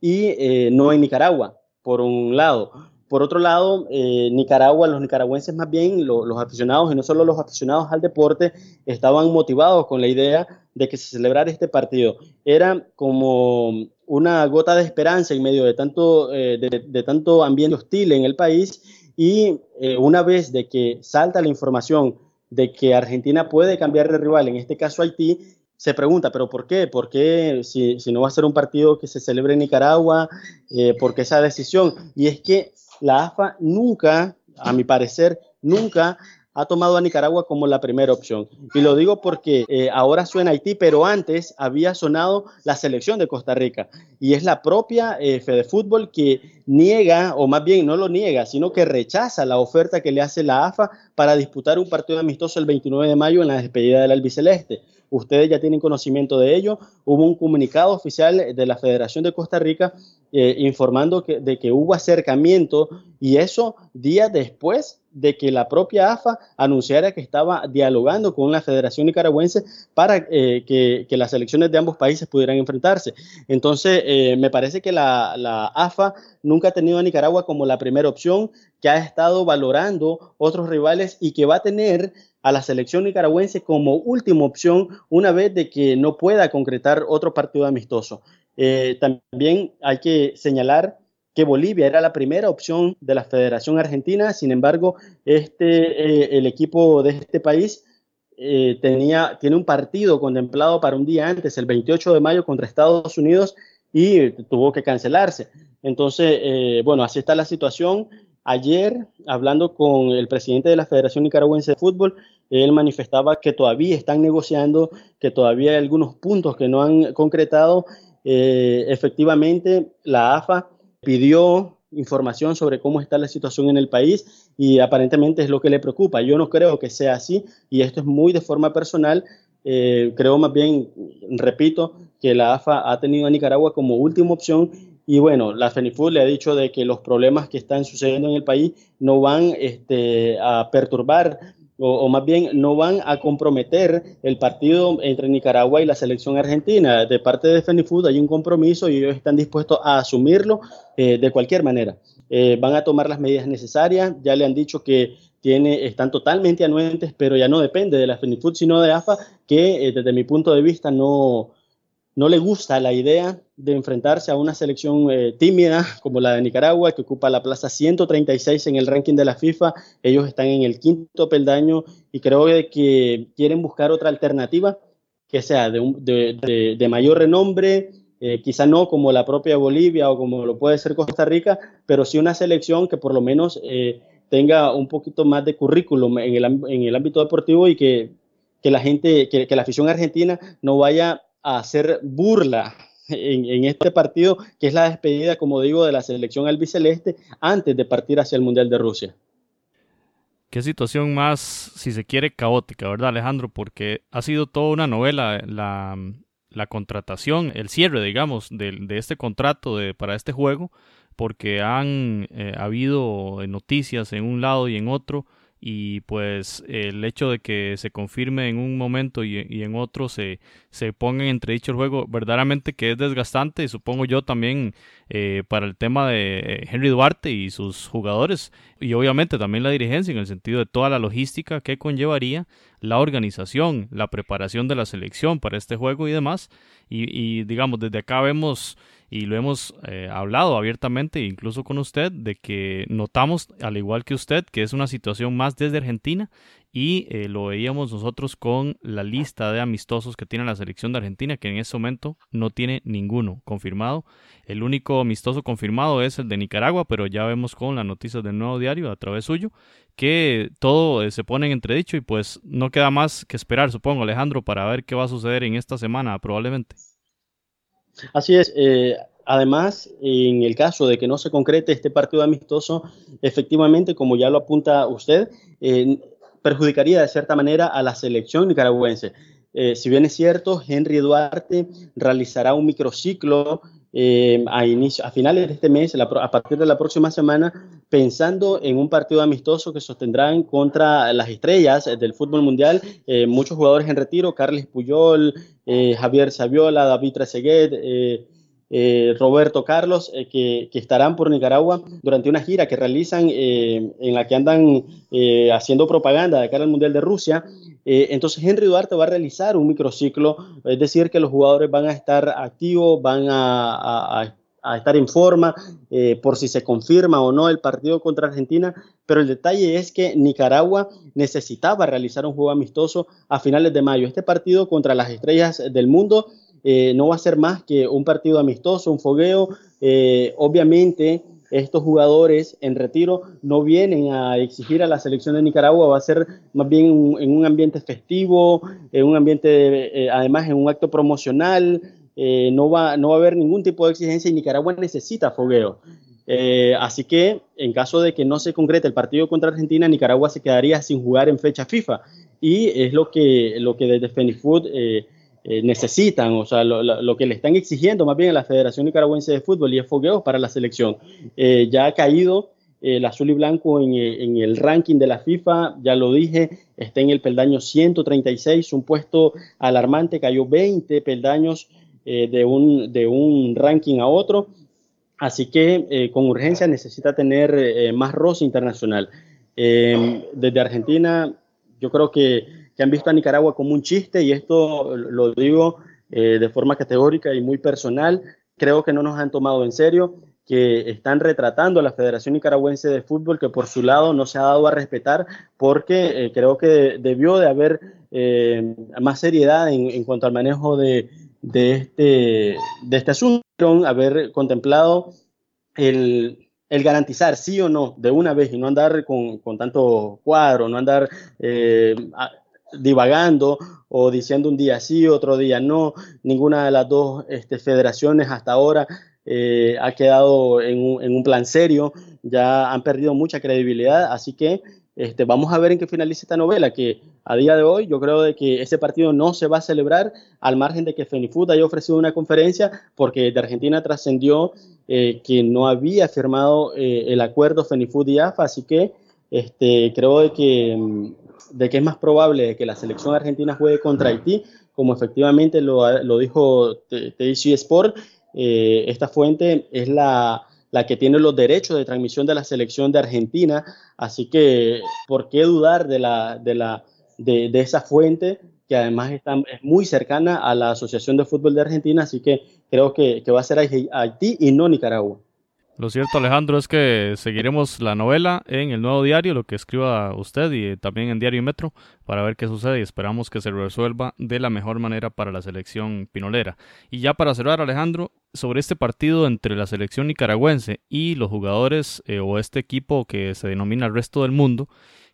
y eh, no en Nicaragua, por un lado. Por otro lado, eh, Nicaragua, los nicaragüenses más bien, los aficionados, y no solo los aficionados al deporte, estaban motivados con la idea de que se celebrara este partido. Era como una gota de esperanza en medio de tanto, eh, de, tanto ambiente hostil en el país y una vez de que salta la información de que Argentina puede cambiar de rival, en este caso Haití, se pregunta, ¿pero por qué? ¿Por qué si, no va a ser un partido que se celebre en Nicaragua? Eh, ¿Por qué esa decisión? Y es que la AFA nunca, a mi parecer, nunca ha tomado a Nicaragua como la primera opción. Y lo digo porque eh, ahora suena Haití, pero antes había sonado la selección de Costa Rica. Y es la propia eh, Fede Fútbol que niega, o más bien no lo niega, sino que rechaza la oferta que le hace la AFA para disputar un partido amistoso el 29 de mayo en la despedida del albiceleste ustedes ya tienen conocimiento de ello. Hubo un comunicado oficial de la Federación de Costa Rica eh, informando que, de que hubo acercamiento y eso días después de que la propia AFA anunciara que estaba dialogando con la Federación Nicaragüense para eh, que, las elecciones de ambos países pudieran enfrentarse. Entonces, eh, me parece que la, la AFA nunca nunca ha tenido a Nicaragua como la primera opción, que ha estado valorando otros rivales y que va a tener a la selección nicaragüense como última opción una vez de que no pueda concretar otro partido amistoso. Eh, también hay que señalar que Bolivia era la primera opción de la Federación Argentina, sin embargo, este, eh, el equipo de este país eh, tenía, tiene un partido contemplado para un día antes, el 28 de mayo, contra Estados Unidos y tuvo que cancelarse. Entonces, bueno, así está la situación. Ayer, hablando con el presidente de la Federación Nicaragüense de Fútbol, él manifestaba que todavía están negociando, que todavía hay algunos puntos que no han concretado. Eh, efectivamente, la AFA pidió información sobre cómo está la situación en el país y aparentemente es lo que le preocupa. Yo no creo que sea así y esto es muy de forma personal. Eh, creo más bien, repito, que la AFA ha tenido a Nicaragua como última opción y bueno, la FENIFUD le ha dicho de que los problemas que están sucediendo en el país no van este, a perturbar o, más bien no van a comprometer el partido entre Nicaragua y la selección argentina. De parte de FENIFUD hay un compromiso y ellos están dispuestos a asumirlo eh, de cualquier manera. Eh, van a tomar las medidas necesarias, ya le han dicho que tiene, están totalmente anuentes, pero ya no depende de la FENIFUD, sino de AFA, que eh, desde mi punto de vista no, no le gusta la idea de enfrentarse a una selección eh, tímida como la de Nicaragua, que ocupa la plaza 136 en el ranking de la FIFA. Ellos están en el quinto peldaño y creo que quieren buscar otra alternativa que sea de, mayor renombre, eh, quizá no como la propia Bolivia o como lo puede ser Costa Rica, pero sí una selección que por lo menos eh, tenga un poquito más de currículum en el, ámbito deportivo y que, la gente, que la afición argentina no vaya a hacer burla en, este partido, que es la despedida, como digo, de la selección albiceleste antes de partir hacia el Mundial de Rusia. Qué situación más, si se quiere, caótica, ¿verdad, Alejandro? Porque ha sido toda una novela la, contratación, el cierre, digamos, de, de este contrato de, para este juego, porque han eh, habido noticias en un lado y en otro y pues el hecho de que se confirme en un momento y, en otro se, se ponga entre dicho el juego verdaderamente que es desgastante supongo yo también eh, para el tema de Henry Duarte y sus jugadores y obviamente también la dirigencia en el sentido de toda la logística que conllevaría la organización, la preparación de la selección para este juego y demás y, y digamos desde acá vemos y lo hemos eh, hablado abiertamente, incluso con usted, de que notamos, al igual que usted, que es una situación más desde Argentina y eh, lo veíamos nosotros con la lista de amistosos que tiene la selección de Argentina, que en ese momento no tiene ninguno confirmado. El único amistoso confirmado es el de Nicaragua, pero ya vemos con las noticias del nuevo diario a través suyo que todo eh, se pone en entredicho y pues no queda más que esperar, supongo, Alejandro, para ver qué va a suceder en esta semana probablemente. Así es. Eh, además, en el caso de que no se concrete este partido amistoso, efectivamente, como ya lo apunta usted, eh, perjudicaría de cierta manera a la selección nicaragüense. Eh, si bien es cierto, Henry Duarte realizará un microciclo eh, a, inicio, a finales de este mes, a partir de la próxima semana, pensando en un partido amistoso que sostendrán contra las estrellas del fútbol mundial, eh, muchos jugadores en retiro, Carles Puyol, Javier Saviola, David Trezeguet, Roberto Carlos, que, que, estarán por Nicaragua durante una gira que realizan en la que andan haciendo propaganda de cara al Mundial de Rusia. Eh, entonces Henry Duarte va a realizar un microciclo, es decir, que los jugadores van a estar activos, van a, estar en forma eh, por si se confirma o no el partido contra Argentina, pero el detalle es que Nicaragua necesitaba realizar un juego amistoso a finales de mayo. Este partido contra las estrellas del mundo eh, no va a ser más que un partido amistoso, un fogueo. obviamente estos jugadores en retiro no vienen a exigir a la selección de Nicaragua, va a ser más bien en un ambiente festivo, en un ambiente, eh, además en un acto promocional, eh, no, va, no va a haber ningún tipo de exigencia y Nicaragua necesita fogueo. Eh, así que en caso de que no se concrete el partido contra Argentina, Nicaragua se quedaría sin jugar en fecha FIFA. Y es lo que, lo que desde Fenifood eh, necesitan, o sea, lo, que le están exigiendo más bien a la Federación Nicaragüense de Fútbol y es fogueos para la selección. Eh, ya ha caído el azul y blanco en, en, el ranking de la FIFA, ya lo dije, está en el peldaño 136, un puesto alarmante, cayó 20 peldaños eh, de, un, de un ranking a otro. Así que eh, con urgencia necesita tener eh, más roce internacional. Desde Argentina, yo creo que, que, han visto a Nicaragua como un chiste y esto lo digo eh, de forma categórica y muy personal. Creo que no nos han tomado en serio, que están retratando a la Federación Nicaragüense de Fútbol, que por su lado no se ha dado a respetar, porque creo que debió de haber más seriedad en, cuanto al manejo de, este, de este asunto, haber contemplado el, garantizar sí o no de una vez y no andar con, tanto cuadro, no andar eh, divagando o diciendo un día sí, otro día no. Ninguna de las dos este, federaciones hasta ahora eh, ha quedado en un, en un, plan serio, ya han perdido mucha credibilidad, así que este, vamos a ver en qué finaliza esta novela, que a día de hoy yo creo de que ese partido no se va a celebrar al margen de que Fenifood haya ofrecido una conferencia, porque de Argentina trascendió eh, que no había firmado eh, el acuerdo Fenifood y AFA, así que este, creo de que, mm, de que es más probable que la selección argentina juegue contra Haití, como efectivamente lo, lo dijo TIC Sport. Eh, esta fuente es la la que tiene los derechos de transmisión de la selección de Argentina. Así que, ¿por qué dudar de, la, de, la, de, esa fuente que además está, es muy cercana a la Asociación de Fútbol de Argentina? Así que creo que, que va a ser Haití y no Nicaragua. Lo cierto, Alejandro, es que seguiremos la novela en el nuevo diario, lo que escriba usted y también en Diario Metro, para ver qué sucede y esperamos que se resuelva de la mejor manera para la selección pinolera. Y ya para cerrar, Alejandro, sobre este partido entre la selección nicaragüense y los jugadores eh, o este equipo que se denomina el resto del mundo,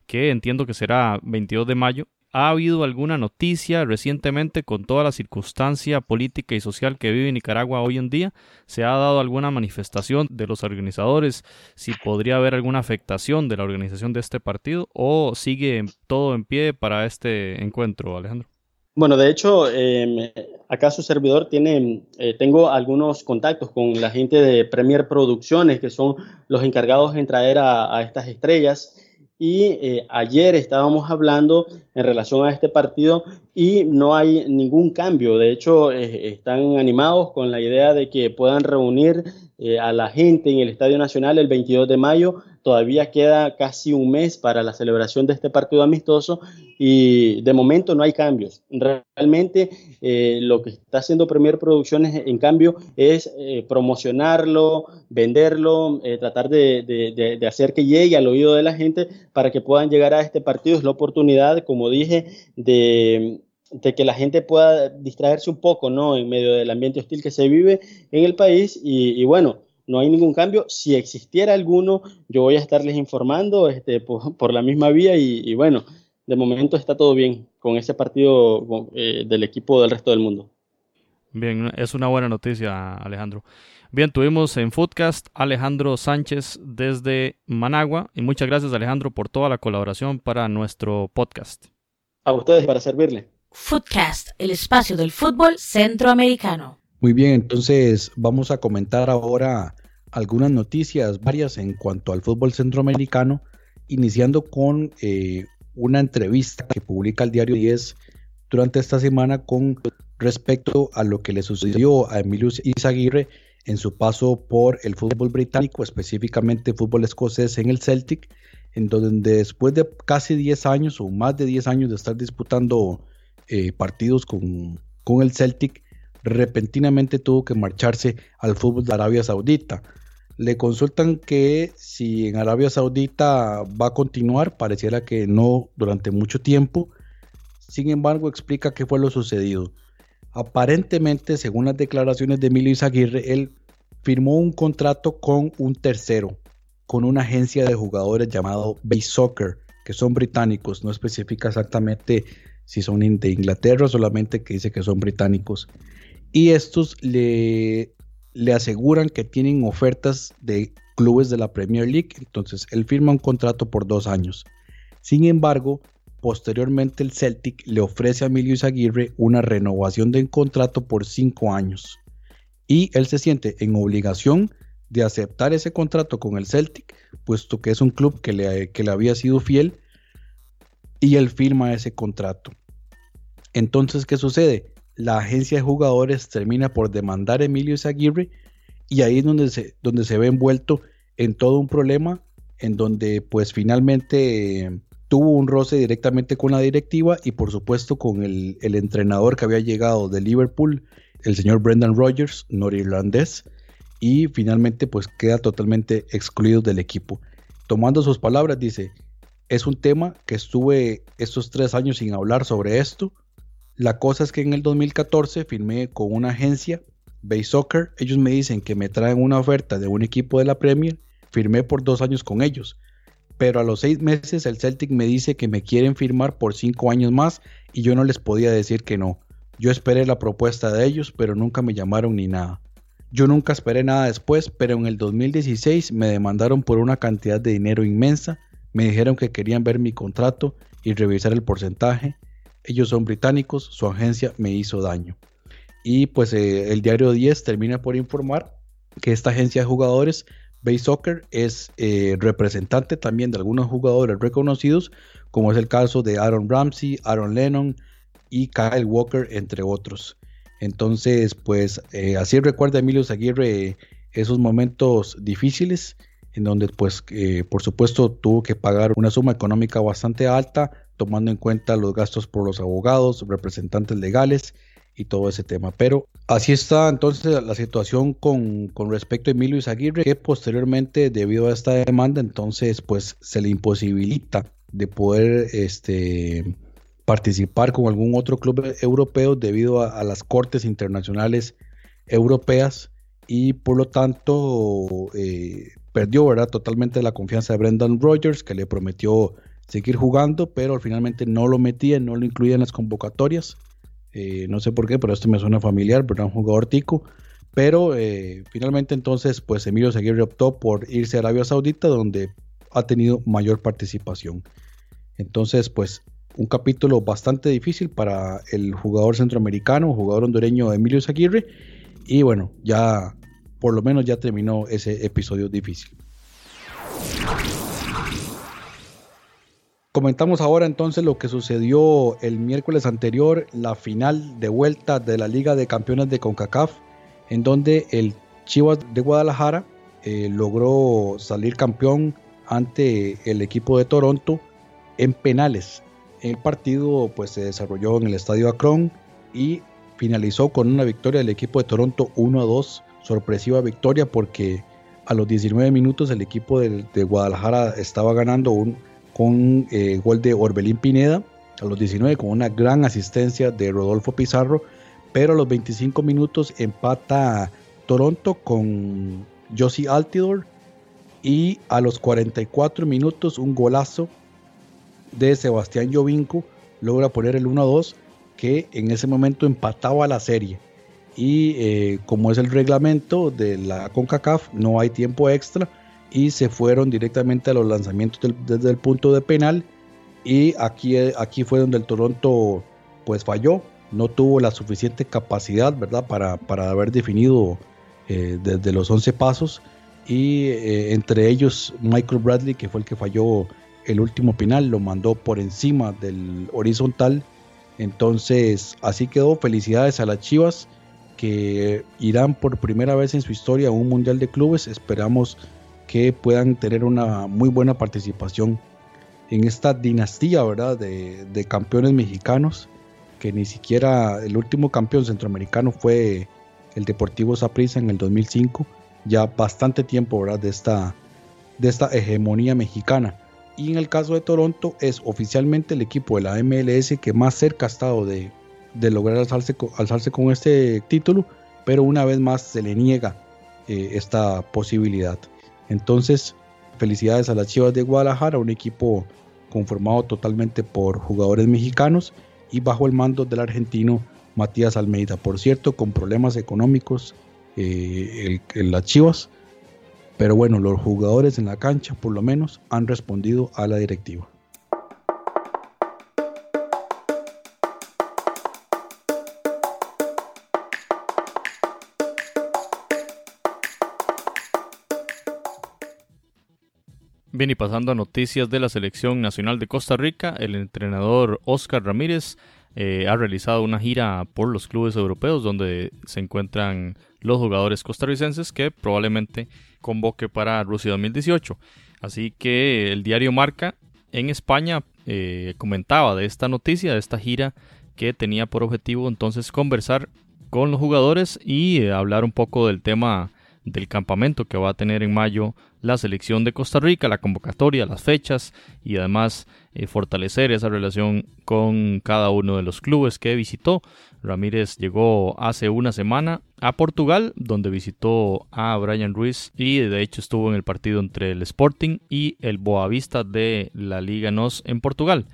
que entiendo que será 22 de mayo, ¿Ha habido alguna noticia recientemente con toda la circunstancia política y social que vive Nicaragua hoy en día? ¿Se ha dado alguna manifestación de los organizadores? Si podría haber alguna afectación de la organización de este partido o sigue todo en pie para este encuentro, Alejandro? Bueno, de hecho, eh, acá su servidor tiene, eh, tengo algunos contactos con la gente de Premier Producciones, que son los encargados en traer a, a estas estrellas. Y eh, ayer estábamos hablando en relación a este partido y no hay ningún cambio. De hecho, están animados con la idea de que puedan reunir eh, a la gente en el Estadio Nacional el 22 de mayo Todavía queda casi un mes para la celebración de este partido amistoso y de momento no hay cambios. Realmente eh, lo que está haciendo Premier Producciones en cambio es eh, promocionarlo, venderlo, eh, tratar de, hacer que llegue al oído de la gente para que puedan llegar a este partido. Es la oportunidad, como dije, de, que la gente pueda distraerse un poco, ¿no? En medio del ambiente hostil que se vive en el país y bueno, no hay ningún cambio. Si existiera alguno, yo voy a estarles informando este, por, la misma vía y, bueno, de momento está todo bien con ese partido eh, del equipo del resto del mundo. Bien, es una buena noticia, Alejandro. Bien, tuvimos en Foodcast Alejandro Sánchez desde Managua y muchas gracias Alejandro por toda la colaboración para nuestro podcast. A ustedes para servirle. Foodcast, el espacio del fútbol centroamericano. Muy bien, entonces vamos a comentar ahora algunas noticias varias en cuanto al fútbol centroamericano, iniciando con eh, una entrevista que publica el diario 10 durante esta semana con respecto a lo que le sucedió a Emilio Izaguirre en su paso por el fútbol británico, específicamente fútbol escocés en el Celtic, en donde después de casi 10 años o más de 10 años de estar disputando eh, partidos con, con el Celtic, repentinamente tuvo que marcharse al fútbol de Arabia Saudita. Le consultan que si en Arabia Saudita va a continuar, pareciera que no durante mucho tiempo. Sin embargo, explica qué fue lo sucedido. Aparentemente, según las declaraciones de Emilio Izaguirre, él firmó un contrato con un tercero, con una agencia de jugadores llamado Bay Soccer, que son británicos, no especifica exactamente si son de Inglaterra, solamente que dice que son británicos y estos le, le aseguran que tienen ofertas de clubes de la Premier League, entonces él firma un contrato por dos años. Sin embargo, posteriormente el Celtic le ofrece a Emilio Izaguirre una renovación de contrato por cinco años y él se siente en obligación de aceptar ese contrato con el Celtic, puesto que es un club que le, que le había sido fiel y él firma ese contrato. Entonces, ¿qué sucede? La agencia de jugadores termina por demandar a Emilio Zaguirre y ahí es donde se, donde se ve envuelto en todo un problema en donde pues finalmente eh, tuvo un roce directamente con la directiva y por supuesto con el, el, entrenador que había llegado de Liverpool, el señor Brendan Rodgers, norirlandés, y finalmente pues queda totalmente excluido del equipo. Tomando sus palabras dice, es un tema que estuve estos tres años sin hablar sobre esto. La cosa es que en el 2014 firmé con una agencia, Bay Soccer. Ellos me dicen que me traen una oferta de un equipo de la Premier. Firmé por dos años con ellos. Pero a los seis meses el Celtic me dice que me quieren firmar por cinco años más y yo no les podía decir que no. Yo esperé la propuesta de ellos, pero nunca me llamaron ni nada. Yo nunca esperé nada después, pero en el 2016 me demandaron por una cantidad de dinero inmensa me dijeron que querían ver mi contrato y revisar el porcentaje. Ellos son británicos, su agencia me hizo daño. Y pues eh, el diario 10 termina por informar que esta agencia de jugadores, Bay Soccer, es eh, representante también de algunos jugadores reconocidos, como es el caso de Aaron Ramsey, Aaron Lennon y Kyle Walker, entre otros. Entonces, pues eh, así recuerda Emilio Aguirre esos momentos difíciles en donde pues por supuesto tuvo que pagar una suma económica bastante alta, tomando en cuenta los gastos por los abogados, representantes legales y todo ese tema. Pero así está entonces la situación con, con respecto a Emilio Izaguirre, que posteriormente debido a esta demanda entonces pues se le imposibilita de poder este participar con algún otro club europeo debido a las cortes internacionales europeas y por lo tanto eh, perdió ¿verdad? totalmente la confianza de Brendan Rodgers, que le prometió seguir jugando, pero finalmente no lo metía, no lo incluía en las convocatorias. Eh, no sé por qué, pero esto me suena familiar, ¿verdad? Un jugador tico. Pero eh, finalmente entonces, pues Emilio Seguirre optó por irse a Arabia Saudita, donde ha tenido mayor participación. Entonces, pues un capítulo bastante difícil para el jugador centroamericano, jugador hondureño Emilio Aguirre, y bueno, ya por lo menos ya terminó ese episodio difícil. Comentamos ahora entonces lo que sucedió el miércoles anterior, la final de vuelta de la Liga de Campeones de CONCACAF, en donde el Chivas de Guadalajara eh, logró salir campeón ante el equipo de Toronto en penales. El partido pues se desarrolló en el Estadio Akron y finalizó con una victoria del equipo de Toronto 1 a 2. Sorpresiva victoria porque a los 19 minutos el equipo de, Guadalajara estaba ganando un, con eh, gol de Orbelín Pineda. A los 19 con una gran asistencia de Rodolfo Pizarro. Pero a los 25 minutos empata Toronto con Josie Altidor. Y a los 44 minutos un golazo de Sebastián Jovinco logra poner el 1 a 2 que en ese momento empataba la serie. Y eh, como es el reglamento de la CONCACAF, no hay tiempo extra y se fueron directamente a los lanzamientos desde el punto de penal. Y aquí, aquí fue donde el Toronto pues falló, no tuvo la suficiente capacidad, ¿verdad? Para, para haber definido eh, desde los 11 pasos. Y eh, entre ellos Michael Bradley, que fue el que falló el último penal, lo mandó por encima del horizontal entonces, así quedó. Felicidades a las Chivas que irán por primera vez en su historia a un Mundial de Clubes. Esperamos que puedan tener una muy buena participación en esta dinastía, ¿verdad? De, campeones mexicanos, que ni siquiera el último campeón centroamericano fue el Deportivo Saprissa en el 2005. Ya bastante tiempo, ¿verdad? De esta, de esta hegemonía mexicana. Y en el caso de Toronto es oficialmente el equipo de la MLS que más cerca ha estado de, lograr alzarse, alzarse, con este título, pero una vez más se le niega eh, esta posibilidad. Entonces, felicidades a las Chivas de Guadalajara, un equipo conformado totalmente por jugadores mexicanos y bajo el mando del argentino Matías Almeida. Por cierto, con problemas económicos, eh, las Chivas pero bueno, los jugadores en la cancha por lo menos han respondido a la directiva. Bien, y pasando a noticias de la Selección Nacional de Costa Rica, el entrenador Oscar Ramírez eh, ha realizado una gira por los clubes europeos donde se encuentran los jugadores costarricenses que probablemente convoque para Rusia 2018. Así que el diario Marca en España eh, comentaba de esta noticia, de esta gira que tenía por objetivo entonces conversar con los jugadores y eh, hablar un poco del tema del campamento que va a tener en mayo la selección de Costa Rica, la convocatoria, las fechas y además eh, fortalecer esa relación con cada uno de los clubes que visitó. Ramírez llegó hace una semana a Portugal, donde visitó a Brian Ruiz y de hecho estuvo en el partido entre el Sporting y el Boavista de la Liga NOS en Portugal.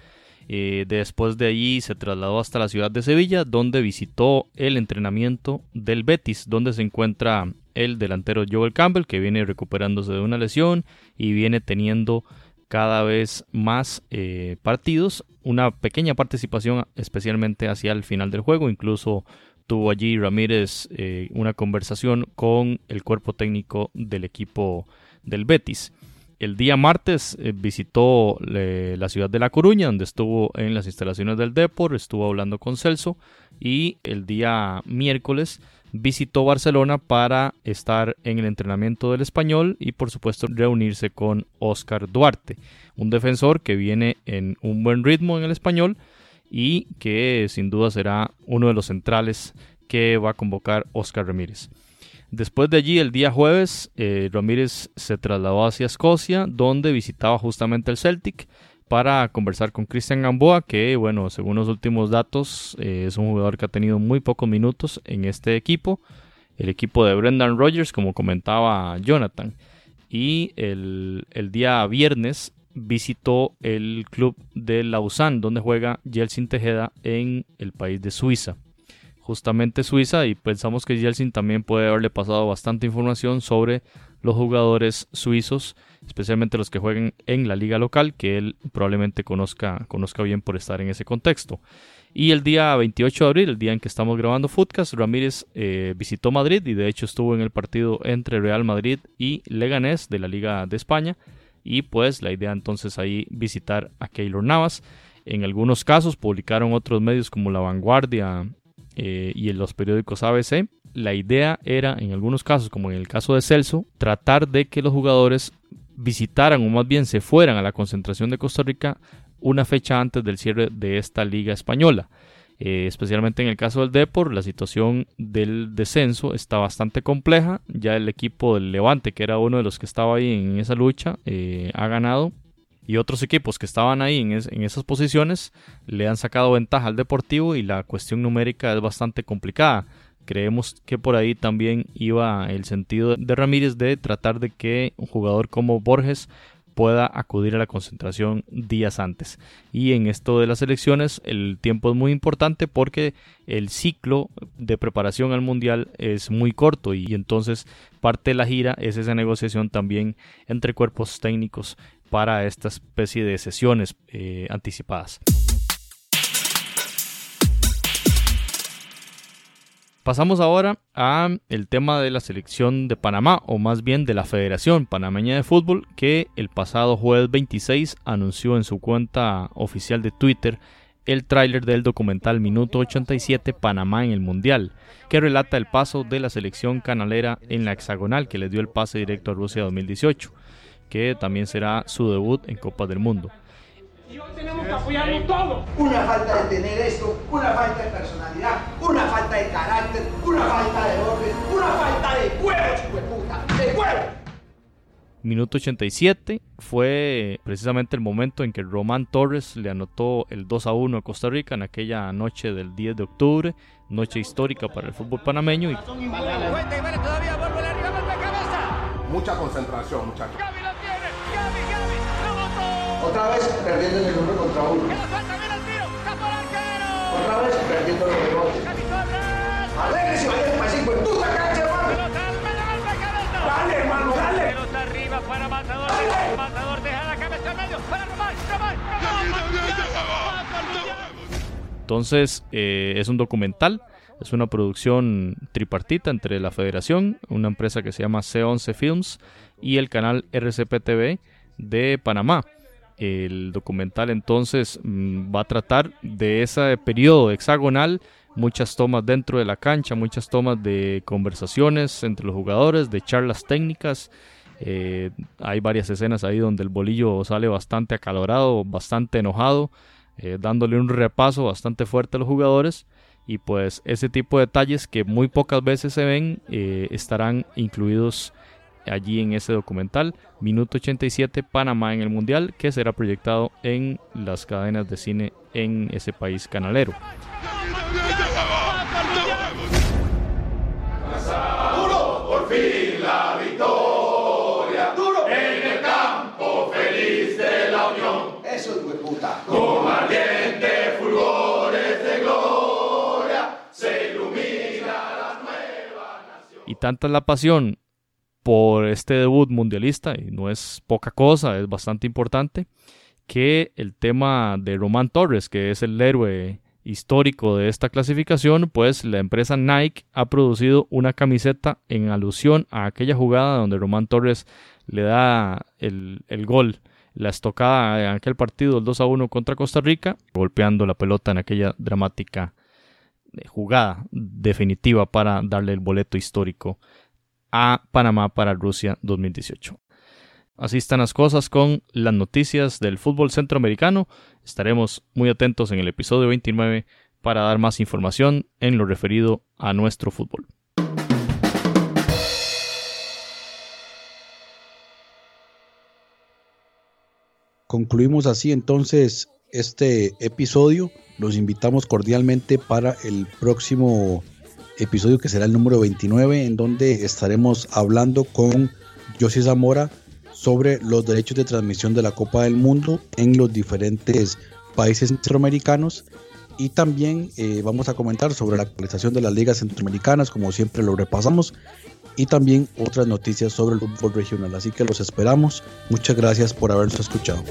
Eh, después de allí se trasladó hasta la ciudad de Sevilla, donde visitó el entrenamiento del Betis, donde se encuentra el delantero Joel Campbell, que viene recuperándose de una lesión y viene teniendo cada vez más eh, partidos, una pequeña participación especialmente hacia el final del juego, incluso tuvo allí Ramírez eh, una conversación con el cuerpo técnico del equipo del Betis. El día martes eh, visitó la ciudad de La Coruña, donde estuvo en las instalaciones del Depor, estuvo hablando con Celso. Y el día miércoles visitó Barcelona para estar en el entrenamiento del español y por supuesto reunirse con Oscar Duarte, un defensor que viene en un buen ritmo en el español y que sin duda será uno de los centrales que va a convocar Oscar Ramírez. Después de allí, el día jueves, eh, Ramírez se trasladó hacia Escocia, donde visitaba justamente el Celtic para conversar con Cristian Gamboa, que bueno, según los últimos datos, eh, es un jugador que ha tenido muy pocos minutos en este equipo, el equipo de Brendan Rodgers, como comentaba Jonathan. Y el, día viernes visitó el club de Lausanne, donde juega Jelsin Tejeda en el país de Suiza. Justamente Suiza, y pensamos que Jelsin también puede haberle pasado bastante información sobre los jugadores suizos especialmente los que jueguen en la liga local, que él probablemente conozca, conozca bien por estar en ese contexto. Y el día 28 de abril, el día en que estamos grabando Footcast, Ramírez eh, visitó Madrid y de hecho estuvo en el partido entre Real Madrid y Leganés de la Liga de España. Y pues la idea entonces ahí visitar a Keylor Navas. En algunos casos publicaron otros medios como La Vanguardia eh, y en los periódicos ABC. La idea era, en algunos casos, como en el caso de Celso, tratar de que los jugadores visitaran o más bien se fueran a la concentración de Costa Rica una fecha antes del cierre de esta liga española. Eh, especialmente en el caso del Depor, la situación del descenso está bastante compleja. Ya el equipo del Levante, que era uno de los que estaba ahí en esa lucha, eh, ha ganado. Y otros equipos que estaban ahí en, en, esas posiciones le han sacado ventaja al Deportivo y la cuestión numérica es bastante complicada. Creemos que por ahí también iba el sentido de Ramírez de tratar de que un jugador como Borges pueda acudir a la concentración días antes. Y en esto de las elecciones el tiempo es muy importante porque el ciclo de preparación al mundial es muy corto y entonces parte de la gira es esa negociación también entre cuerpos técnicos para esta especie de sesiones eh, anticipadas. Pasamos ahora a el tema de la selección de Panamá, o más bien de la Federación Panameña de Fútbol, que el pasado jueves 26 anunció en su cuenta oficial de Twitter el tráiler del documental Minuto 87 Panamá en el Mundial, que relata el paso de la selección canalera en la hexagonal que le dio el pase directo a Rusia 2018, que también será su debut en Copa del Mundo. Y hoy tenemos que apoyarlo todo. Una falta de tener esto, una falta de personalidad, una falta de carácter, una falta de orden, una falta de huevos, de huevos. Minuto 87 fue precisamente el momento en que Román Torres le anotó el 2 a 1 a Costa Rica en aquella noche del 10 de octubre, noche histórica para el fútbol panameño. Y... Mucha concentración, muchachos. Otra vez perdiendo en el uno contra uno. Otra vez perdiendo los rebotes. Alegre y vaya para cinco en puta cancha, hermano. Dale, hermano, dale. Pelota arriba para Matador. Matador deja la cabeza en medio. Para Román, Román, Entonces, eh, es un documental. Es una producción tripartita entre la Federación, una empresa que se llama C11 Films y el canal RCP TV de Panamá. El documental entonces mm, va a tratar de ese periodo hexagonal, muchas tomas dentro de la cancha, muchas tomas de conversaciones entre los jugadores, de charlas técnicas. Eh, hay varias escenas ahí donde el bolillo sale bastante acalorado, bastante enojado, eh, dándole un repaso bastante fuerte a los jugadores. Y pues ese tipo de detalles que muy pocas veces se ven eh, estarán incluidos allí en ese documental, Minuto 87, Panamá en el Mundial, que será proyectado en las cadenas de cine en ese país canalero. Por fin la victoria. Duro. En el campo feliz de la unión. Eso es puta. Con ardientes fulgores de gloria se ilumina la nueva nación. Y tanta es la pasión por este debut mundialista, y no es poca cosa, es bastante importante, que el tema de Román Torres, que es el héroe histórico de esta clasificación, pues la empresa Nike ha producido una camiseta en alusión a aquella jugada donde Román Torres le da el, el gol, la estocada en aquel partido, el 2 a 1 contra Costa Rica, golpeando la pelota en aquella dramática eh, jugada definitiva para darle el boleto histórico a Panamá para Rusia 2018. Así están las cosas con las noticias del fútbol centroamericano. Estaremos muy atentos en el episodio 29 para dar más información en lo referido a nuestro fútbol. Concluimos así entonces este episodio. Los invitamos cordialmente para el próximo episodio que será el número 29 en donde estaremos hablando con José Zamora sobre los derechos de transmisión de la Copa del Mundo en los diferentes países centroamericanos. Y también eh, vamos a comentar sobre la actualización de las ligas centroamericanas como siempre lo repasamos y también otras noticias sobre el fútbol regional. Así que los esperamos. Muchas gracias por habernos escuchado